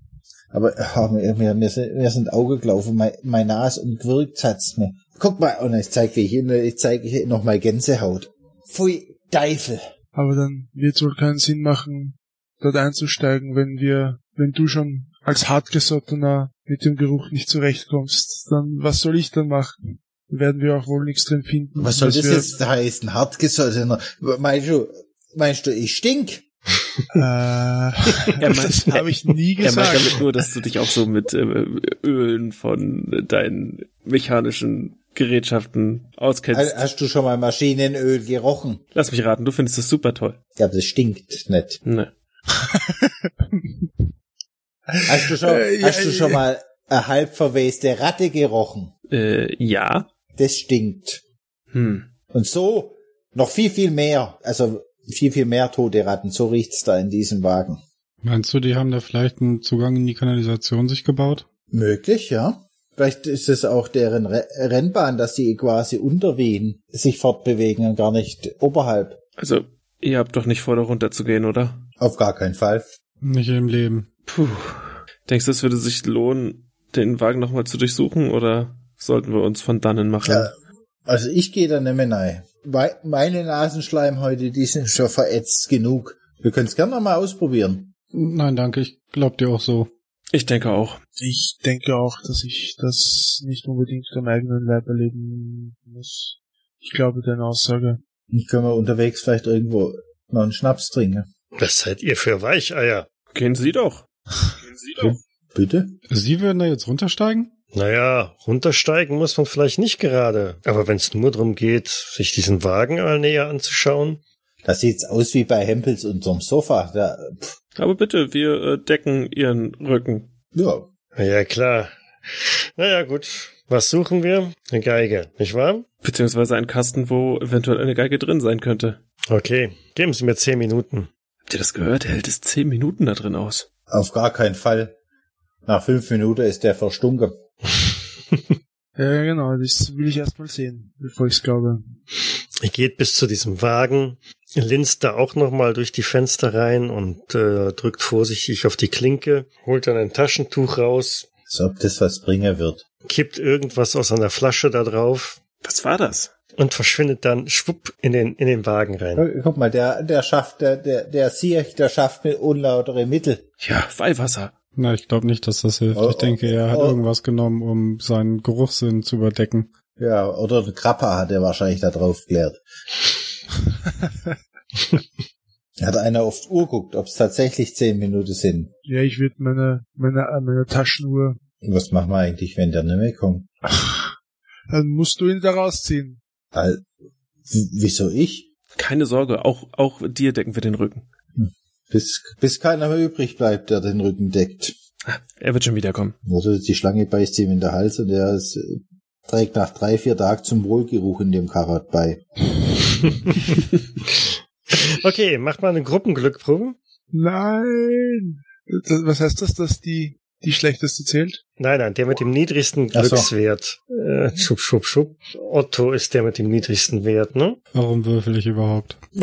Aber oh, mir, mir, mir, sind, mir sind Augen gelaufen, mein, mein Nas und gewirkt hat's mir. Guck mal, und ich zeig, wie ich, ich zeig ich noch mal Gänsehaut. Pfui, Teufel. aber dann wird es wohl keinen Sinn machen, dort einzusteigen, wenn wir, wenn du schon als hartgesottener mit dem Geruch nicht zurechtkommst, dann was soll ich dann machen? Werden wir auch wohl nichts drin finden. Was soll das jetzt heißen? Hartgesottener. Meinst du, meinst du, ich stink? Äh, das habe ich nie Er meint gesagt. damit nur, dass du dich auch so mit äh, Ölen von deinen mechanischen Gerätschaften auskennst. Hast du schon mal Maschinenöl gerochen? Lass mich raten, du findest das super toll. Ja, aber das stinkt nicht. Ne. Hast du schon, Äh, ja, hast du schon ja. mal eine halb verweste Ratte gerochen? Äh, ja. Das stinkt. Hm. Und so noch viel, viel mehr. Also viel, viel mehr tote Ratten. So riecht's da in diesem Wagen. Meinst du, die haben da vielleicht einen Zugang in die Kanalisation sich gebaut? Möglich, ja. Vielleicht ist es auch deren Re Rennbahn, dass die quasi unter Wien sich fortbewegen und gar nicht oberhalb. Also, ihr habt doch nicht vor, da runterzugehen, oder? Auf gar keinen Fall. Nicht im Leben. Puh. Denkst du, es würde sich lohnen, den Wagen nochmal zu durchsuchen, oder sollten wir uns von dannen machen? Ja. Also ich gehe da nicht mehr rein. Mei- Meine Nasenschleimhäute, die sind schon verätzt genug. Wir können es gerne mal ausprobieren. Nein, danke, ich glaub dir auch so. Ich denke auch. Ich denke auch, dass ich das nicht unbedingt am eigenen Leib erleben muss. Ich glaube deine Aussage. Und können wir unterwegs vielleicht irgendwo noch einen Schnaps trinken. Was seid ihr für Weicheier? Gehen Sie doch. Gehen Sie doch. Bitte? Sie würden da jetzt runtersteigen? Naja, runtersteigen muss man vielleicht nicht gerade. Aber wenn es nur darum geht, sich diesen Wagen mal näher anzuschauen. Das sieht's aus wie bei Hempels unterm Sofa. Da, pff, Aber bitte, wir äh, decken Ihren Rücken. ja, Ja, klar. Naja, gut. Was suchen wir? Eine Geige, nicht wahr? Beziehungsweise einen Kasten, wo eventuell eine Geige drin sein könnte. Okay, geben Sie mir zehn Minuten. Habt ihr das gehört? Er hält es zehn Minuten da drin aus. auf gar keinen Fall. Nach fünf Minuten ist der verstunken. Ja, genau, das will ich erst mal sehen, bevor ich es glaube. Ihr geht bis zu diesem Wagen, linst da auch nochmal durch die Fenster rein und äh, drückt vorsichtig auf die Klinke, holt dann ein Taschentuch raus, Als ob das was bringen wird. kippt irgendwas aus einer Flasche da drauf Was war das? Und verschwindet dann schwupp in den, in den Wagen rein. Guck mal, der, der schafft, der, der, der Siech, der schafft mit unlautere Mittel. Ja, Weihwasser. Na, ich glaube nicht, dass das hilft. Oh, ich denke, er hat oh. irgendwas genommen, um seinen Geruchssinn zu überdecken. Ja, oder der Krapper hat er wahrscheinlich da drauf geklärt. hat einer die Uhr guckt, ob es tatsächlich zehn Minuten sind. Ja, ich würde meine, meine, meine Taschenuhr, was machen wir eigentlich, wenn der nicht mehr kommt? dann musst du ihn da rausziehen. Weil, w- wieso ich? Keine Sorge, auch, auch dir decken wir den Rücken. Bis, bis keiner mehr übrig bleibt, der den Rücken deckt. Er wird schon wiederkommen. Oder die Schlange beißt ihm in den Hals und er ist, äh, trägt nach drei, vier Tagen zum Wohlgeruch in dem Karat bei. Okay, macht mal eine Gruppenglückprobe. Nein! Das- Was heißt das, dass die, die schlechteste zählt? Nein, nein, der mit dem niedrigsten Ach so. Glückswert. Äh, schub, schub, schub. Otto ist der mit dem niedrigsten Wert, ne? Warum würfel ich überhaupt?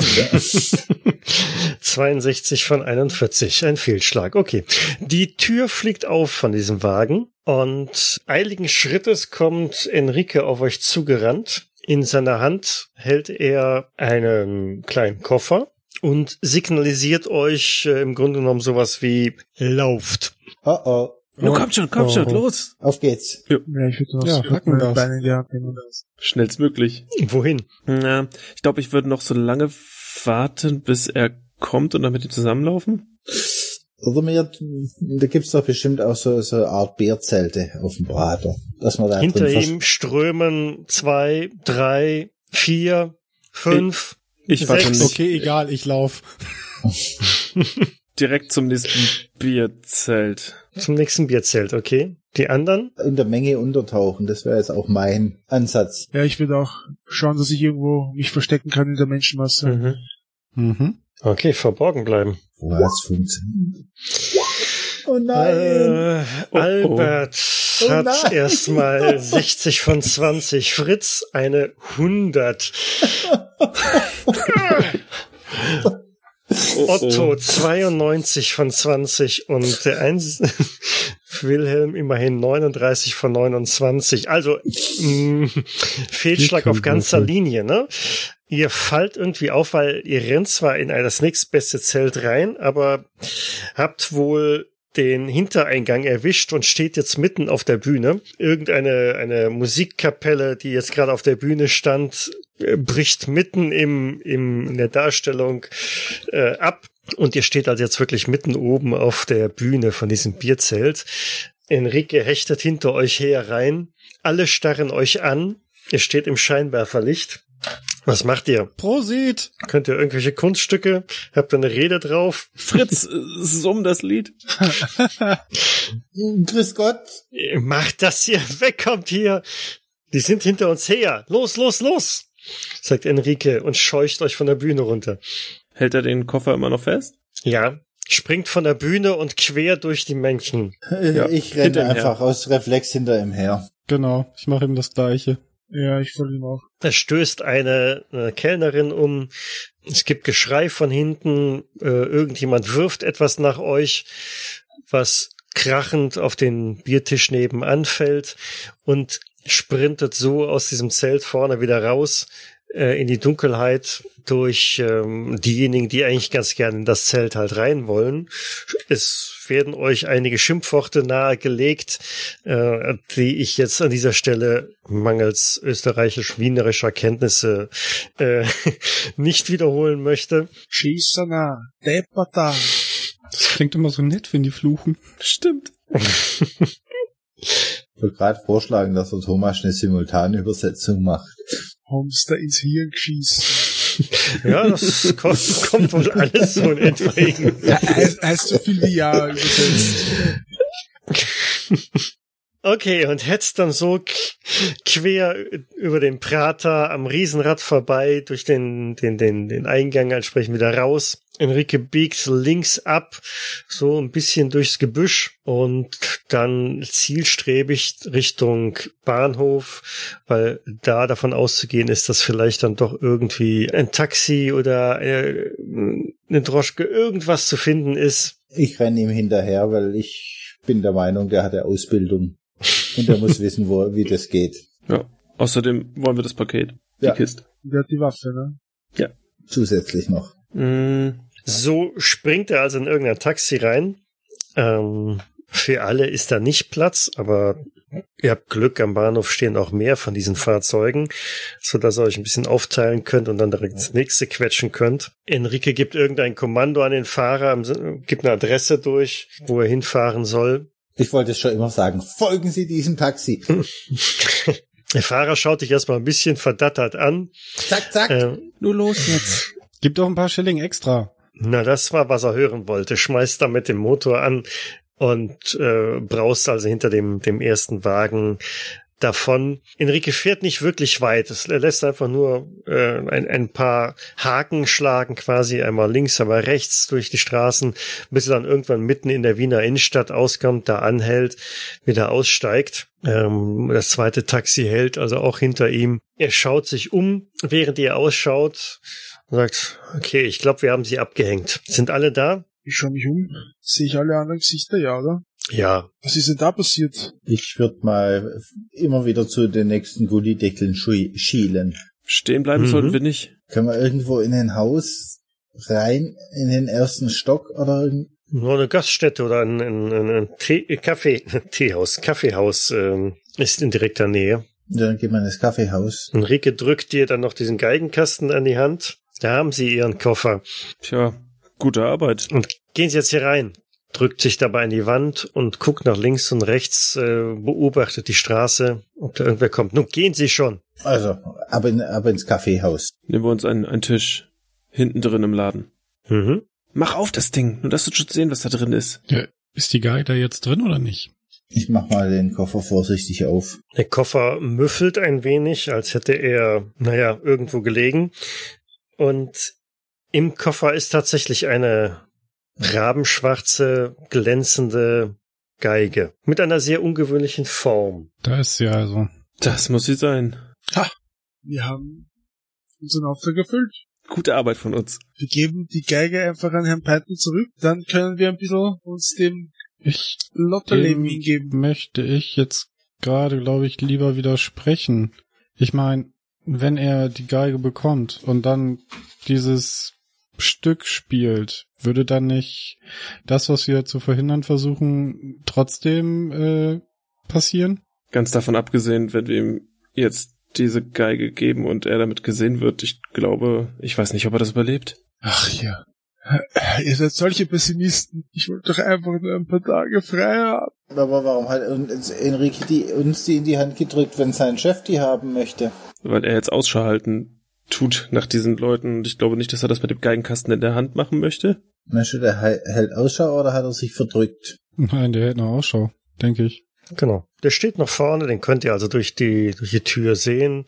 62 von 41, ein Fehlschlag. Okay. Die Tür fliegt auf von diesem Wagen und eiligen Schrittes kommt Enrique auf euch zugerannt. In seiner Hand hält er einen kleinen Koffer und signalisiert euch äh, im Grunde genommen sowas wie lauft. Oh oh. Nun kommt schon, kommt schon, Oh. los. Auf geht's. Ja, ich würde noch Ja, so packen das. Hand nehmen. Schnellstmöglich. Wohin? Na, ich glaube, ich würde noch so lange warten, bis er kommt und dann mit ihm zusammenlaufen. Oder mir, da gibt's doch bestimmt auch so, so eine Art Bierzelte auf dem Prater. Dass man da Hinter ihm strömen zwei, drei, vier, fünf. Ich warte Sechs. nicht Okay, egal, ich lauf. direkt zum nächsten Bierzelt. Zum nächsten Bierzelt, okay. Die anderen? in der Menge untertauchen. Das wäre jetzt auch mein Ansatz. Ja, ich würde auch schauen, dass ich irgendwo mich verstecken kann in der Menschenmasse. Mhm. Mhm. Okay, verborgen bleiben. Wo hat's funktioniert? Oh nein! Äh, Oh, Albert Oh hat nein. erstmal 60 von 20. Fritz eine 100. Otto 92 von 20 und der eins Wilhelm immerhin 39 von 29. Also mh, Fehlschlag auf ganzer. Linie, ne? Ihr fallt irgendwie auf, weil ihr rennt zwar in das nächstbeste Zelt rein, aber habt wohl den Hintereingang erwischt und steht jetzt mitten auf der Bühne. Irgendeine eine Musikkapelle, die jetzt gerade auf der Bühne stand, äh, bricht mitten im, im in der Darstellung äh, ab und ihr steht also jetzt wirklich mitten oben auf der Bühne von diesem Bierzelt. Enrique hechtet hinter euch her rein. Alle starren euch an. Ihr steht im Scheinwerferlicht. Was macht ihr? Prosit! Könnt ihr irgendwelche Kunststücke? Habt ihr eine Rede drauf? Fritz, äh, summ das Lied. Grüß Gott. Macht, dass ihr wegkommt hier. Die sind hinter uns her. Los, los, los, sagt Enrique und scheucht euch von der Bühne runter. Hält er den Koffer immer noch fest? Ja, springt von der Bühne und quer durch die Menschen. Ja, ich renne hinter einfach aus Reflex hinter ihm her. Genau, ich mache ihm das gleiche. Ja, ich folge ihm auch. Da stößt eine, eine Kellnerin um. Es gibt Geschrei von hinten. Äh, irgendjemand wirft etwas nach euch, was krachend auf den Biertisch nebenan fällt und sprintet so aus diesem Zelt vorne wieder raus äh, in die Dunkelheit durch ähm, diejenigen, die eigentlich ganz gerne in das Zelt halt rein wollen. Es werden euch einige Schimpfworte nahegelegt, äh, die ich jetzt an dieser Stelle mangels österreichisch-wienerischer Kenntnisse äh, nicht wiederholen möchte. Schießana, Deppata. Das klingt immer so nett, wenn die fluchen. Stimmt. Ich wollte gerade vorschlagen, dass der Thomas eine Simultanübersetzung macht. Homster ins Hirn geschießen. Ja, das kommt, kommt wohl alles so in etwa hin. Ja, heißt, heißt so viel wie ja übersetzt. Okay, und hetzt dann so quer über den Prater am Riesenrad vorbei, durch den, den, den, den Eingang entsprechend wieder raus. Enrique biegt links ab, so ein bisschen durchs Gebüsch und dann zielstrebig Richtung Bahnhof, weil da davon auszugehen ist, dass vielleicht dann doch irgendwie ein Taxi oder äh, eine Droschke irgendwas zu finden ist. Ich renne ihm hinterher, weil ich bin der Meinung, der hat eine Ausbildung. Und er muss wissen, wo, wie das geht. Ja. Außerdem wollen wir das Paket. Die Ja. Kiste. Der hat die Waffe, ne? Zusätzlich noch. Mm, So springt er also in irgendein Taxi rein. Ähm, für alle ist da nicht Platz, aber ihr habt Glück, am Bahnhof stehen auch mehr von diesen Fahrzeugen, so dass ihr euch ein bisschen aufteilen könnt und dann direkt ins nächste quetschen könnt. Enrique gibt irgendein Kommando an den Fahrer, gibt eine Adresse durch, wo er hinfahren soll. Ich wollte es schon immer sagen. Folgen Sie diesem Taxi. Der Fahrer schaut dich erstmal ein bisschen verdattert an. Zack, zack. Äh, nur los jetzt. Gib doch ein paar Schilling extra. Na, das war, was er hören wollte. Schmeißt damit den Motor an und äh, braust also hinter dem, dem ersten Wagen davon. Enrique fährt nicht wirklich weit. Es lässt einfach nur äh, ein, ein paar Haken schlagen, quasi einmal links, aber rechts durch die Straßen, bis er dann irgendwann mitten in der Wiener Innenstadt auskommt, da anhält, wieder aussteigt. Ähm, das zweite Taxi hält also auch hinter ihm. Er schaut sich um, während er ausschaut und sagt, okay, ich glaube, wir haben sie abgehängt. Sind alle da? Ich schaue mich um. Sehe ich alle anderen Gesichter, ja, oder? Ja. Was ist denn da passiert? Ich würde mal immer wieder zu den nächsten Gullideckeln schielen. Stehen bleiben Mhm. sollten wir nicht. Können wir irgendwo in ein Haus rein, in den ersten Stock oder Nur eine Gaststätte oder ein, ein, ein, ein Tee, Kaffee, Teehaus, Kaffeehaus ähm, ist in direkter Nähe. dann geht man ins Kaffeehaus. Enrique drückt dir dann noch diesen Geigenkasten an die Hand. Da haben sie ihren Koffer. Tja, gute Arbeit. Und gehen Sie jetzt hier rein. Drückt sich dabei an die Wand und guckt nach links und rechts, äh, beobachtet die Straße, ob da irgendwer kommt. Nun gehen Sie schon. Also, ab, in, ab ins Kaffeehaus. Nehmen wir uns einen, einen Tisch. Hinten drin im Laden. Mhm. Mach auf das Ding, nur dass du schon sehen, was da drin ist. Ja, ist die Geige da jetzt drin oder nicht? Ich mach mal den Koffer vorsichtig auf. Der Koffer müffelt ein wenig, als hätte er, naja, irgendwo gelegen. Und im Koffer ist tatsächlich eine rabenschwarze, glänzende Geige mit einer sehr ungewöhnlichen Form. Da ist sie also. Das muss sie sein. Wir haben unseren Auftrag erfüllt. Gute Arbeit von uns. Wir geben die Geige einfach an Herrn Python zurück. Dann können wir ein bisschen uns dem Ich Lotterleben Dem hingeben. möchte ich jetzt gerade, glaube ich, lieber widersprechen. Ich meine, wenn er die Geige bekommt und dann dieses Stück spielt, würde dann nicht das, was wir zu verhindern versuchen, trotzdem äh, passieren? Ganz davon abgesehen, wenn wir ihm jetzt diese Geige geben und er damit gesehen wird, ich glaube, ich weiß nicht, ob er das überlebt. Ach ja. Ihr seid solche Pessimisten. Ich wollte doch einfach nur ein paar Tage frei haben. Aber warum hat uns Enrique die, uns die in die Hand gedrückt, wenn sein Chef die haben möchte? Weil er jetzt Ausschau halten tut nach diesen Leuten und ich glaube nicht, dass er das mit dem Geigenkasten in der Hand machen möchte. Meinst du, der hält Ausschau oder hat er sich verdrückt? Nein, der hält eine Ausschau, denke ich. Genau. Der steht noch vorne, den könnt ihr also durch die, durch die Tür sehen.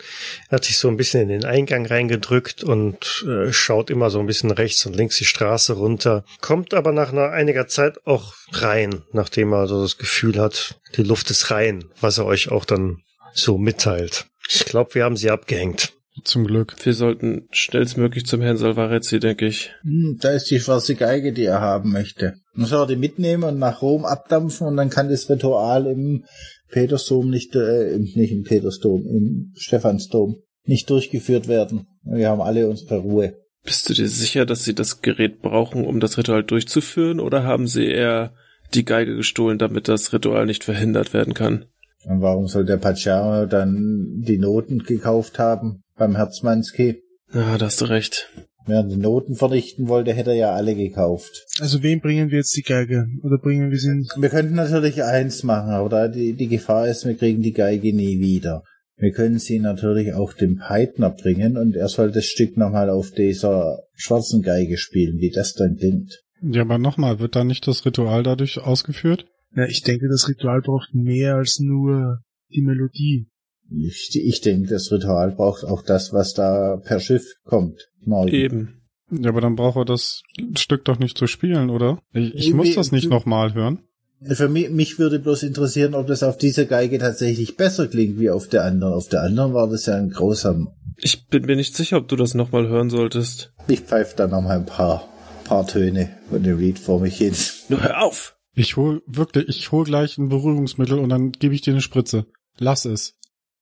Er hat sich so ein bisschen in den Eingang reingedrückt und äh, schaut immer so ein bisschen rechts und links die Straße runter. Kommt aber nach einer einiger Zeit auch rein, nachdem er so das Gefühl hat, die Luft ist rein, was er euch auch dann so mitteilt. Ich glaube, wir haben sie abgehängt. Zum Glück. Wir sollten schnellstmöglich zum Herrn Salvarezzi, denke ich. Hm, da ist die schwarze Geige, die er haben möchte. Soll er die mitnehmen und nach Rom abdampfen und dann kann das Ritual im Petersdom nicht, äh, nicht im Petersdom, im Stephansdom nicht durchgeführt werden. Wir haben alle unsere Ruhe. Bist du dir sicher, dass sie das Gerät brauchen, um das Ritual durchzuführen, oder haben sie eher die Geige gestohlen, damit das Ritual nicht verhindert werden kann? Und warum soll der Pacciano dann die Noten gekauft haben beim Herzmanski? Ja, da hast du recht. Wenn er die Noten vernichten wollte, hätte er ja alle gekauft. Also wem bringen wir jetzt die Geige? Oder bringen wir sie in... Wir könnten natürlich eins machen, aber da die, die Gefahr ist, wir kriegen die Geige nie wieder. Wir können sie natürlich auch dem Peitner bringen und er soll das Stück nochmal auf dieser schwarzen Geige spielen, wie das dann klingt. Ja, aber nochmal, wird da nicht das Ritual dadurch ausgeführt? Na, ich denke, das Ritual braucht mehr als nur die Melodie. Ich, ich denke, das Ritual braucht auch das, was da per Schiff kommt. Morgen. Eben. Ja, aber dann braucht er das Stück doch nicht zu spielen, oder? Ich, ich muss das nicht nochmal hören. Für mich, mich würde bloß interessieren, ob das auf dieser Geige tatsächlich besser klingt wie auf der anderen. Auf der anderen war das ja ein grausam. Ich bin mir nicht sicher, ob du das nochmal hören solltest. Ich pfeife da nochmal ein paar, paar Töne von dem Lied vor mich hin. Nur hör auf! Ich hol wirklich, ich hol gleich ein Beruhigungsmittel und dann gebe ich dir eine Spritze. Lass es.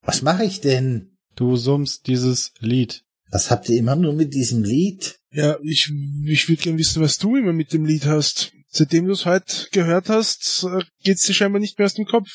Was mache ich denn? Du summst dieses Lied. Was habt ihr immer nur mit diesem Lied? Ja, ich, ich würde gern wissen, was du immer mit dem Lied hast. Seitdem du es heute gehört hast, äh, geht's dir scheinbar nicht mehr aus dem Kopf.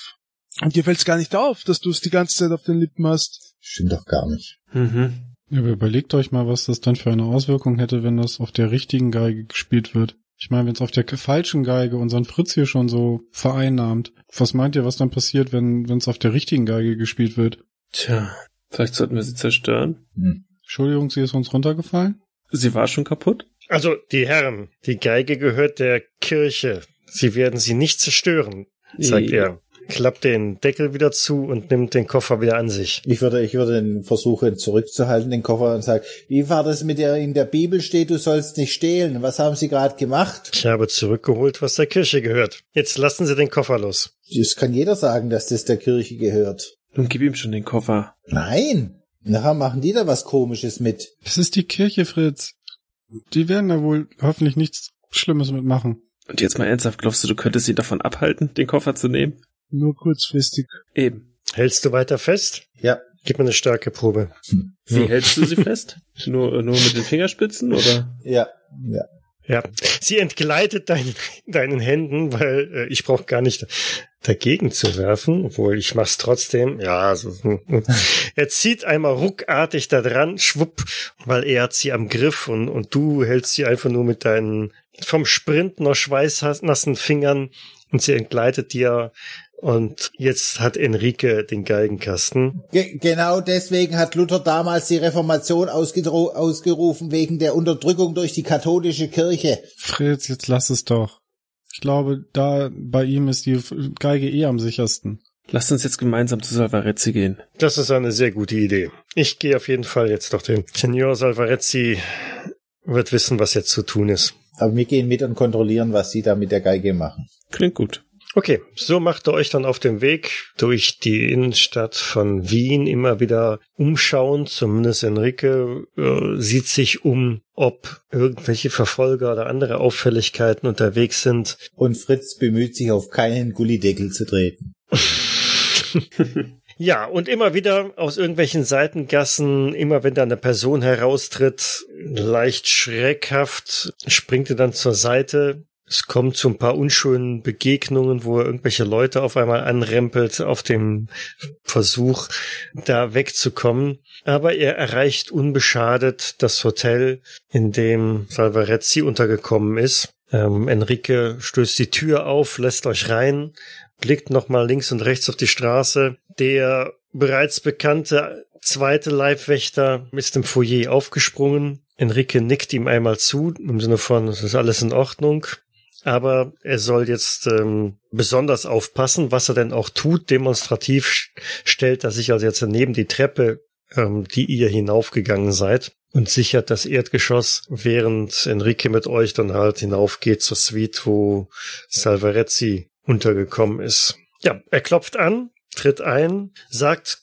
Und dir fällt's gar nicht auf, dass du es die ganze Zeit auf den Lippen hast. Stimmt doch gar nicht. Mhm. Ja, aber überlegt euch mal, was das dann für eine Auswirkung hätte, wenn das auf der richtigen Geige gespielt wird. Ich meine, wenn es auf der falschen Geige unseren Fritz hier schon so vereinnahmt, was meint ihr, was dann passiert, wenn es auf der richtigen Geige gespielt wird? Tja, vielleicht sollten wir sie zerstören. Hm. Entschuldigung, sie ist uns runtergefallen? Sie war schon kaputt? Also, die Herren, die Geige gehört der Kirche. Sie werden sie nicht zerstören, sagt Ja. er. klappt den Deckel wieder zu und nimmt den Koffer wieder an sich. Ich würde, ich würde den versuchen zurückzuhalten, den Koffer, und sagen, wie war das mit der, in der Bibel steht, du sollst nicht stehlen. Was haben Sie gerade gemacht? Ich habe zurückgeholt, was der Kirche gehört. Jetzt lassen Sie den Koffer los. Das kann jeder sagen, dass das der Kirche gehört. Nun gib ihm schon den Koffer. Nein. Nachher machen die da was Komisches mit. Das ist die Kirche, Fritz. Die werden da wohl hoffentlich nichts Schlimmes mitmachen. Und jetzt mal ernsthaft, glaubst du, du könntest sie davon abhalten, den Koffer zu nehmen? Nur kurzfristig. Eben. Hältst du weiter fest? Ja. Gib mir eine starke Probe. Wie Hm. hältst du sie fest? Nur, nur mit den Fingerspitzen oder? Ja. Ja. Ja, sie entgleitet deinen, deinen Händen, weil äh, ich brauche gar nicht dagegen zu werfen, obwohl ich mach's trotzdem. Ja, so, hm, hm. er zieht einmal ruckartig da dran, schwupp, weil er hat sie am Griff und, und du hältst sie einfach nur mit deinen vom Sprint noch schweißnassen Fingern und sie entgleitet dir und jetzt hat Enrique den Geigenkasten. Ge genau deswegen hat Luther damals die Reformation ausgerufen, wegen der Unterdrückung durch die katholische Kirche. Fritz, jetzt lass es doch. Ich glaube, da bei ihm ist die Geige eh am sichersten. Lasst uns jetzt gemeinsam zu Salvarezzi gehen. Das ist eine sehr gute Idee. Ich gehe auf jeden Fall jetzt doch den Signor Salvarezzi wird wissen, was jetzt zu tun ist. Aber wir gehen mit und kontrollieren, was sie da mit der Geige machen. Klingt gut. Okay, so macht ihr euch dann auf dem Weg durch die Innenstadt von Wien immer wieder umschauen. Zumindest Enrique äh, sieht sich um, ob irgendwelche Verfolger oder andere Auffälligkeiten unterwegs sind. Und Fritz bemüht sich, auf keinen Gullideckel zu treten. Ja, und immer wieder aus irgendwelchen Seitengassen, immer wenn da eine Person heraustritt, leicht schreckhaft, springt er dann zur Seite. Es kommt zu ein paar unschönen Begegnungen, wo er irgendwelche Leute auf einmal anrempelt auf dem Versuch, da wegzukommen. Aber er erreicht unbeschadet das Hotel, in dem Salvarezzi untergekommen ist. Ähm, Enrique stößt die Tür auf, lässt euch rein, blickt nochmal links und rechts auf die Straße. Der bereits bekannte zweite Leibwächter ist im Foyer aufgesprungen. Enrique nickt ihm einmal zu, im Sinne von, es ist alles in Ordnung. Aber er soll jetzt ähm, besonders aufpassen, was er denn auch tut. Demonstrativ stellt er sich also jetzt neben die Treppe, ähm, die ihr hinaufgegangen seid und sichert das Erdgeschoss, während Enrique mit euch dann halt hinaufgeht zur Suite, wo Salvarezzi untergekommen ist. Ja, er klopft an, tritt ein, sagt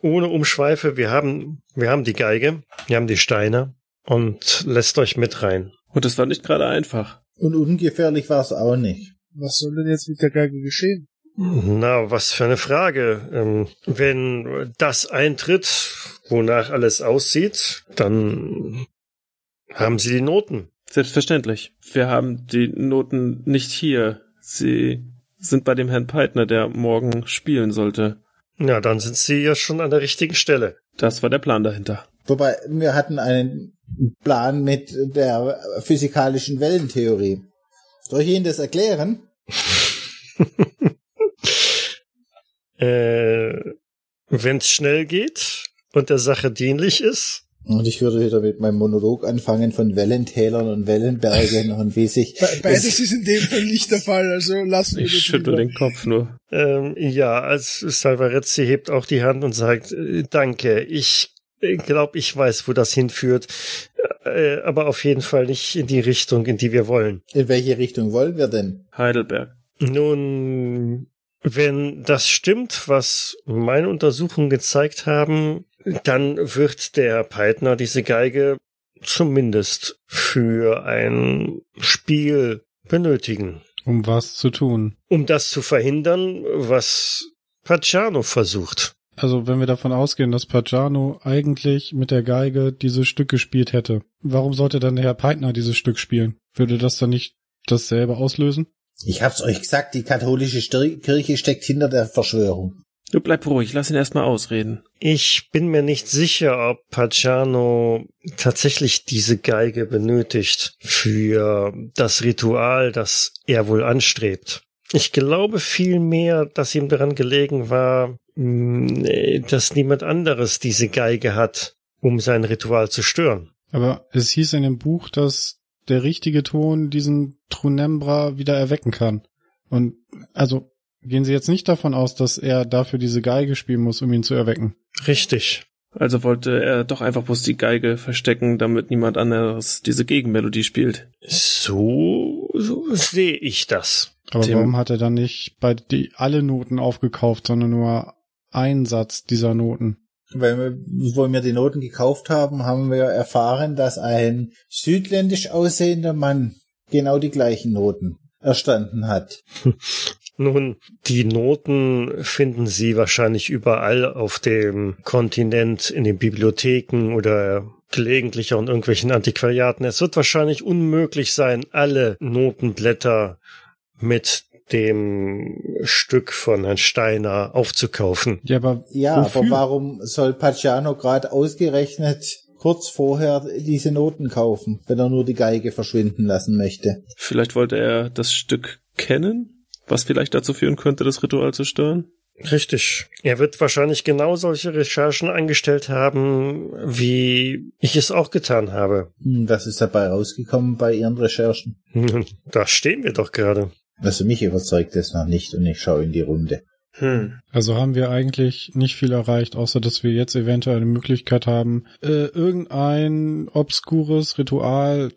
ohne Umschweife, wir haben, wir haben die Geige, wir haben die Steine und lässt euch mit rein. Und das war nicht gerade einfach. Und ungefährlich war es auch nicht. Was soll denn jetzt mit der Geige geschehen? Na, was für eine Frage. Ähm, wenn das eintritt, wonach alles aussieht, dann haben Sie die Noten. Selbstverständlich. Wir haben die Noten nicht hier. Sie sind bei dem Herrn Peitner, der morgen spielen sollte. Ja, dann sind Sie ja schon an der richtigen Stelle. Das war der Plan dahinter. Wobei, wir hatten einen Plan mit der physikalischen Wellentheorie. Soll ich Ihnen das erklären? Äh, wenn es schnell geht und der Sache dienlich ist. Und ich würde wieder mit meinem Monolog anfangen von Wellentälern und Wellenbergen und wie sich... Be beides ist in dem Fall nicht der Fall, also lassen wir Ich das schüttel lieber. den Kopf nur. Ähm, ja, als Salvarezzi hebt auch die Hand und sagt, äh, danke, ich glaube, ich weiß, wo das hinführt, äh, aber auf jeden Fall nicht in die Richtung, in die wir wollen. In welche Richtung wollen wir denn? Heidelberg. Nun, wenn das stimmt, was meine Untersuchungen gezeigt haben, dann wird der Peitner diese Geige zumindest für ein Spiel benötigen. Um was zu tun. Um das zu verhindern, was Pacciano versucht. Also wenn wir davon ausgehen, dass Pagano eigentlich mit der Geige dieses Stück gespielt hätte, warum sollte dann der Herr Peitner dieses Stück spielen? Würde das dann nicht dasselbe auslösen? Ich hab's euch gesagt, die katholische Kirche steckt hinter der Verschwörung. Du bleib ruhig, lass ihn erstmal ausreden. Ich bin mir nicht sicher, ob Pacciano tatsächlich diese Geige benötigt für das Ritual, das er wohl anstrebt. Ich glaube vielmehr, dass ihm daran gelegen war, dass niemand anderes diese Geige hat, um sein Ritual zu stören. Aber es hieß in dem Buch, dass der richtige Ton diesen Trunembra wieder erwecken kann. Und also gehen Sie jetzt nicht davon aus, dass er dafür diese Geige spielen muss, um ihn zu erwecken. Richtig. Also wollte er doch einfach bloß die Geige verstecken, damit niemand anderes diese Gegenmelodie spielt. So, so sehe ich das. Aber Dem- warum hat er dann nicht bei die alle Noten aufgekauft, sondern nur einen Satz dieser Noten? Weil wir, wo wir die Noten gekauft haben, haben wir erfahren, dass ein südländisch aussehender Mann genau die gleichen Noten erstanden hat. Nun, die Noten finden Sie wahrscheinlich überall auf dem Kontinent, in den Bibliotheken oder gelegentlich auch in irgendwelchen Antiquariaten. Es wird wahrscheinlich unmöglich sein, alle Notenblätter mit dem Stück von Herrn Steiner aufzukaufen. Ja, aber Ja, aber warum soll Paciano gerade ausgerechnet kurz vorher diese Noten kaufen, wenn er nur die Geige verschwinden lassen möchte? Vielleicht wollte er das Stück kennen, was vielleicht dazu führen könnte, das Ritual zu stören. Richtig. Er wird wahrscheinlich genau solche Recherchen angestellt haben, wie ich es auch getan habe. Hm, was ist dabei rausgekommen bei Ihren Recherchen? Nun, Da stehen wir doch gerade. Also mich überzeugt es noch nicht und ich schaue in die Runde. Hm. Also haben wir eigentlich nicht viel erreicht, außer dass wir jetzt eventuell eine Möglichkeit haben, äh, irgendein obskures Ritual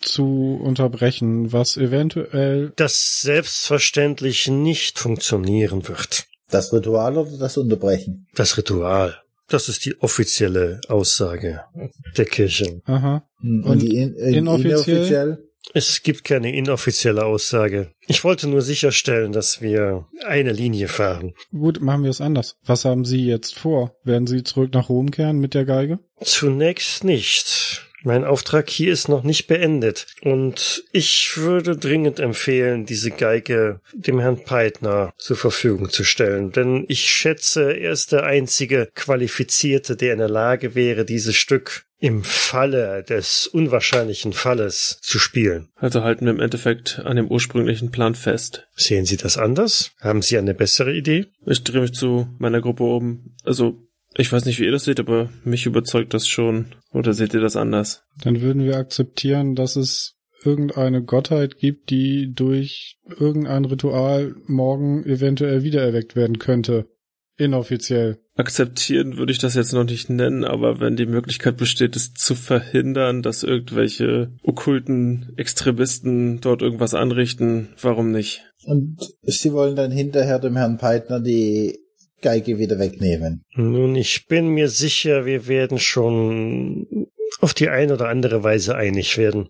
zu unterbrechen, was eventuell Das selbstverständlich nicht funktionieren wird. Das Ritual oder das Unterbrechen? Das Ritual. Das ist die offizielle Aussage der Kirche. aha. Hm, Und die in, in, inoffiziell? inoffiziell? Es gibt keine inoffizielle Aussage. Ich wollte nur sicherstellen, dass wir eine Linie fahren. Gut, machen wir es anders. Was haben Sie jetzt vor? Werden Sie zurück nach Rom kehren mit der Geige? Zunächst nicht. Mein Auftrag hier ist noch nicht beendet. Und ich würde dringend empfehlen, diese Geige dem Herrn Peitner zur Verfügung zu stellen. Denn ich schätze, er ist der einzige Qualifizierte, der in der Lage wäre, dieses Stück im Falle des unwahrscheinlichen Falles zu spielen. Also halten wir im Endeffekt an dem ursprünglichen Plan fest. Sehen Sie das anders? Haben Sie eine bessere Idee? Ich drehe mich zu meiner Gruppe oben. Also, ich weiß nicht, wie ihr das seht, aber mich überzeugt das schon. Oder seht ihr das anders? Dann würden wir akzeptieren, dass es irgendeine Gottheit gibt, die durch irgendein Ritual morgen eventuell wiedererweckt werden könnte. Inoffiziell. Akzeptieren würde ich das jetzt noch nicht nennen, aber wenn die Möglichkeit besteht, es zu verhindern, dass irgendwelche okkulten Extremisten dort irgendwas anrichten, warum nicht? Und Sie wollen dann hinterher dem Herrn Peitner die Geige wieder wegnehmen. Nun, ich bin mir sicher, wir werden schon auf die eine oder andere Weise einig werden.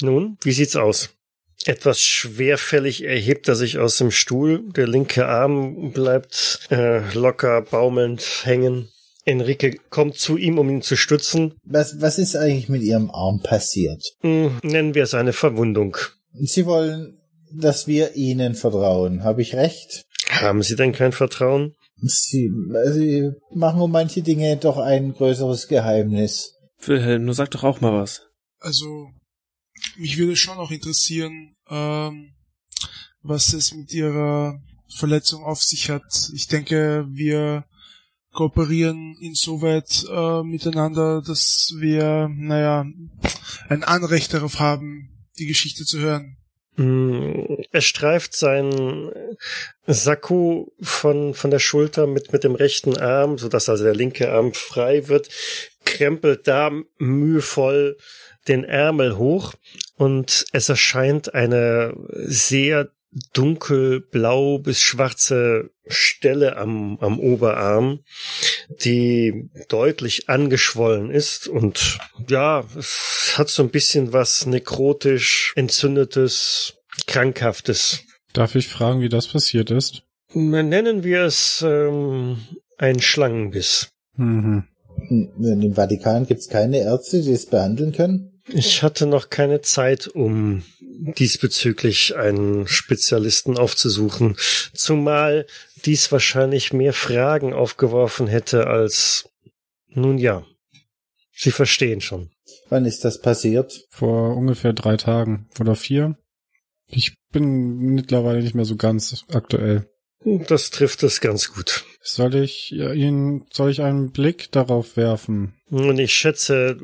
Nun, wie sieht's aus? Etwas schwerfällig erhebt er sich aus dem Stuhl. Der linke Arm bleibt äh, locker baumelnd hängen. Enrique kommt zu ihm, um ihn zu stützen. Was, was ist eigentlich mit Ihrem Arm passiert? Hm, nennen wir es eine Verwundung. Sie wollen, dass wir Ihnen vertrauen. Habe ich recht? Haben Sie denn kein Vertrauen? Sie, Sie machen um manche Dinge doch ein größeres Geheimnis. Wilhelm, nur sag doch auch mal was. Also, mich würde schon noch interessieren, ähm, was es mit ihrer Verletzung auf sich hat. Ich denke, wir kooperieren insoweit äh, miteinander, dass wir, naja, ein Anrecht darauf haben, die Geschichte zu hören. Hm, Er streift seinen Sakko von, von der Schulter mit, mit dem rechten Arm, sodass also der linke Arm frei wird, krempelt da mühevoll den Ärmel hoch und es erscheint eine sehr dunkelblau bis schwarze Stelle am, am Oberarm, die deutlich angeschwollen ist und ja, es hat so ein bisschen was nekrotisch, entzündetes, krankhaftes. Darf ich fragen, wie das passiert ist? Nennen wir es ähm, ein Schlangenbiss. Mhm. Hm, Im Vatikan gibt es keine Ärzte, die es behandeln können. Ich hatte noch keine Zeit, um diesbezüglich einen Spezialisten aufzusuchen, zumal dies wahrscheinlich mehr Fragen aufgeworfen hätte als nun ja. Sie verstehen schon. Wann ist das passiert? Vor ungefähr drei Tagen oder vier. Ich bin mittlerweile nicht mehr so ganz aktuell. Das trifft es ganz gut. Soll ich Ihnen, soll ich einen Blick darauf werfen? Und ich schätze,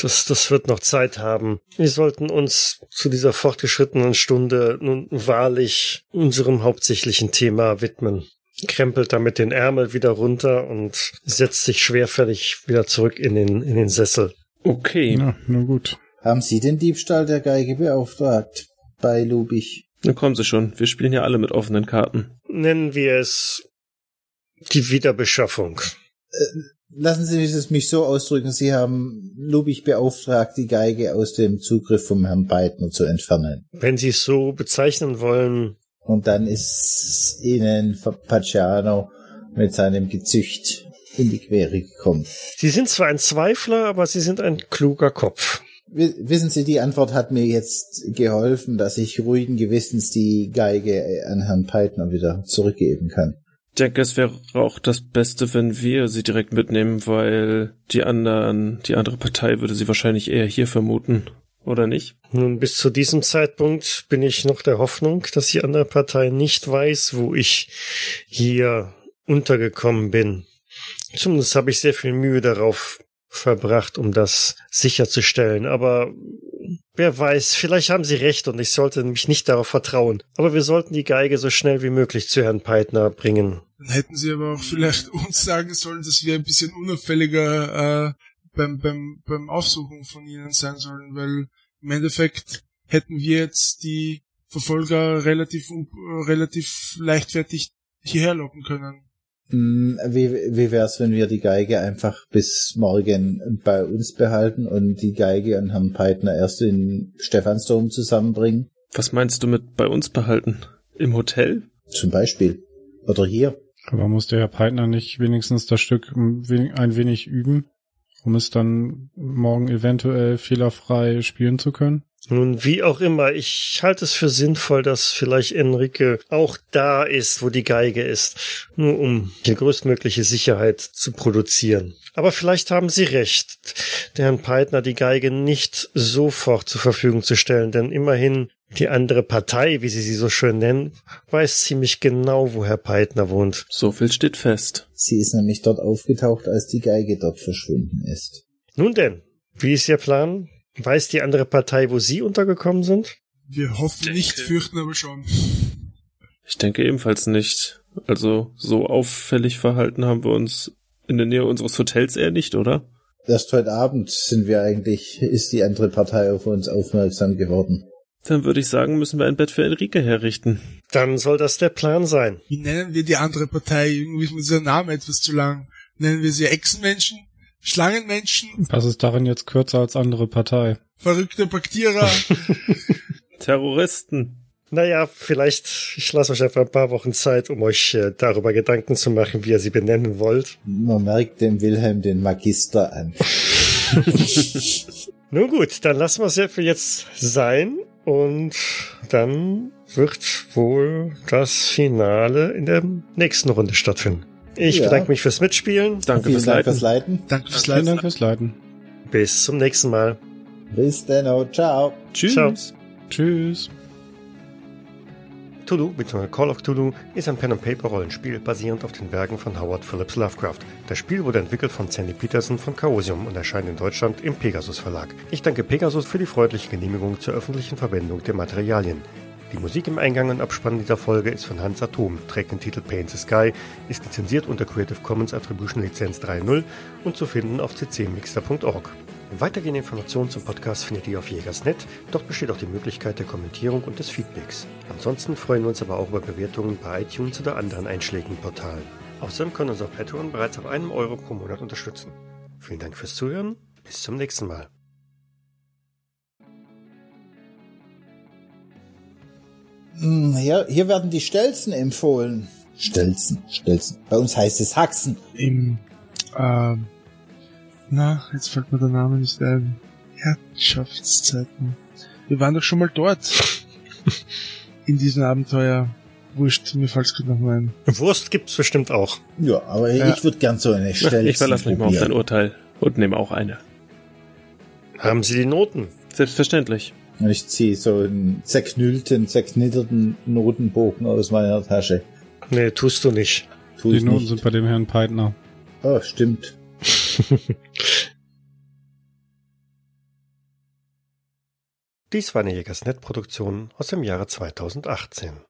das, das wird noch Zeit haben. Wir sollten uns zu dieser fortgeschrittenen Stunde nun wahrlich unserem hauptsächlichen Thema widmen. Krempelt damit den Ärmel wieder runter und setzt sich schwerfällig wieder zurück in den, in den Sessel. Okay, Ja, na gut. Haben Sie den Diebstahl der Geige beauftragt? Bei Lubich. dann kommen Sie schon. Wir spielen ja alle mit offenen Karten. Nennen wir es die Wiederbeschaffung. Lassen Sie es mich so ausdrücken, Sie haben Lubich beauftragt, die Geige aus dem Zugriff vom Herrn Beitner zu entfernen. Wenn Sie es so bezeichnen wollen, Und dann ist Ihnen Paciano mit seinem Gezücht in die Quere gekommen. Sie sind zwar ein Zweifler, aber Sie sind ein kluger Kopf. Wissen Sie, die Antwort hat mir jetzt geholfen, dass ich ruhigen Gewissens die Geige an Herrn Peitner wieder zurückgeben kann. Ich denke, es wäre auch das Beste, wenn wir sie direkt mitnehmen, weil die anderen, die andere Partei würde sie wahrscheinlich eher hier vermuten. Oder nicht? Nun, bis zu diesem Zeitpunkt bin ich noch der Hoffnung, dass die andere Partei nicht weiß, wo ich hier untergekommen bin. Zumindest habe ich sehr viel Mühe darauf verbracht, um das sicherzustellen. Aber wer weiß, vielleicht haben Sie recht und ich sollte mich nicht darauf vertrauen. Aber wir sollten die Geige so schnell wie möglich zu Herrn Peitner bringen. Dann hätten sie aber auch vielleicht uns sagen sollen, dass wir ein bisschen unauffälliger äh, beim, beim, beim Aufsuchen von ihnen sein sollen, weil im Endeffekt hätten wir jetzt die Verfolger relativ, relativ leichtfertig hierher locken können. Hm, Wie, wie wär's, wenn wir die Geige einfach bis morgen bei uns behalten und die Geige und Herrn Peitner erst in Stephansdom zusammenbringen? Was meinst du mit bei uns behalten? Im Hotel? Zum Beispiel. Oder hier. Aber muss der Herr Peitner nicht wenigstens das Stück ein wenig üben, um es dann morgen eventuell fehlerfrei spielen zu können? Nun, wie auch immer, ich halte es für sinnvoll, dass vielleicht Enrique auch da ist, wo die Geige ist, nur um die größtmögliche Sicherheit zu produzieren. Aber vielleicht haben Sie recht, der Herrn Peitner die Geige nicht sofort zur Verfügung zu stellen, denn immerhin die andere Partei, wie Sie sie so schön nennen, weiß ziemlich genau, wo Herr Peitner wohnt. So viel steht fest. Sie ist nämlich dort aufgetaucht, als die Geige dort verschwunden ist. Nun denn, wie ist Ihr Plan? Weiß die andere Partei, wo Sie untergekommen sind? Wir hoffen nicht, fürchten aber schon. Ich denke ebenfalls nicht. Also, so auffällig verhalten haben wir uns in der Nähe unseres Hotels eher nicht, oder? Erst heute Abend sind wir eigentlich, ist die andere Partei auf uns aufmerksam geworden. Dann würde ich sagen, müssen wir ein Bett für Enrique herrichten. Dann soll das der Plan sein. Wie nennen wir die andere Partei? Irgendwie ist mir dieser Name etwas zu lang. Nennen wir sie Echsenmenschen? Schlangenmenschen? Was ist darin jetzt kürzer als andere Partei? Verrückte Baktierer? Terroristen. Naja, vielleicht, ich lasse euch einfach ein paar Wochen Zeit, um euch äh, darüber Gedanken zu machen, wie ihr sie benennen wollt. Man merkt dem Wilhelm den Magister an. Nun gut, dann lassen wir es ja für jetzt sein und dann wird wohl das Finale in der nächsten Runde stattfinden. Ich Ja. bedanke mich fürs Mitspielen. Danke Vielen fürs Dank Leiten. fürs Leiten. Danke fürs Leiten. Dank fürs Leiten. Bis zum nächsten Mal. Bis dann, oh, ciao. Tschüss. Ciao. Tschüss. Cthulhu bzw. Call of Cthulhu ist ein Pen-and-Paper-Rollenspiel basierend auf den Werken von Howard Phillips Lovecraft. Das Spiel wurde entwickelt von Sandy Peterson von Chaosium und erscheint in Deutschland im Pegasus Verlag. Ich danke Pegasus für die freundliche Genehmigung zur öffentlichen Verwendung der Materialien. Die Musik im Eingang und Abspann dieser Folge ist von Hans Atom, trägt den Titel Paint the Sky, ist lizenziert unter Creative Commons Attribution Lizenz 3.0 und zu finden auf ccmixter.org. Weitergehende Informationen zum Podcast findet ihr auf Jägersnet. Dort besteht auch die Möglichkeit der Kommentierung und des Feedbacks. Ansonsten freuen wir uns aber auch über Bewertungen bei iTunes oder anderen einschlägigen Portalen. Außerdem können uns auf Patreon bereits ab einem Euro pro Monat unterstützen. Vielen Dank fürs Zuhören. Bis zum nächsten Mal. Hier, hier werden die Stelzen empfohlen. Stelzen, Stelzen. Bei uns heißt es Haxen. Im, ähm, na, jetzt fällt mir der Name nicht ein. Herrschaftszeiten. Wir waren doch schon mal dort. In diesem Abenteuer. Wurscht, mir fällt's gerade noch mal ein. Wurst gibt's bestimmt auch. Ja, aber Ja. ich würde gern so eine Stelzen Ich verlasse mich mal auf dein. Urteil und nehme auch eine. Haben Sie die Noten? Selbstverständlich. Ich ziehe so einen zerknüllten, zerknitterten Notenbogen aus meiner Tasche. Nee, tust du nicht. Tu Die Noten nicht. sind bei dem Herrn Peitner. Oh, stimmt. Dies war eine Jägersnet-Produktion aus dem Jahre 2018.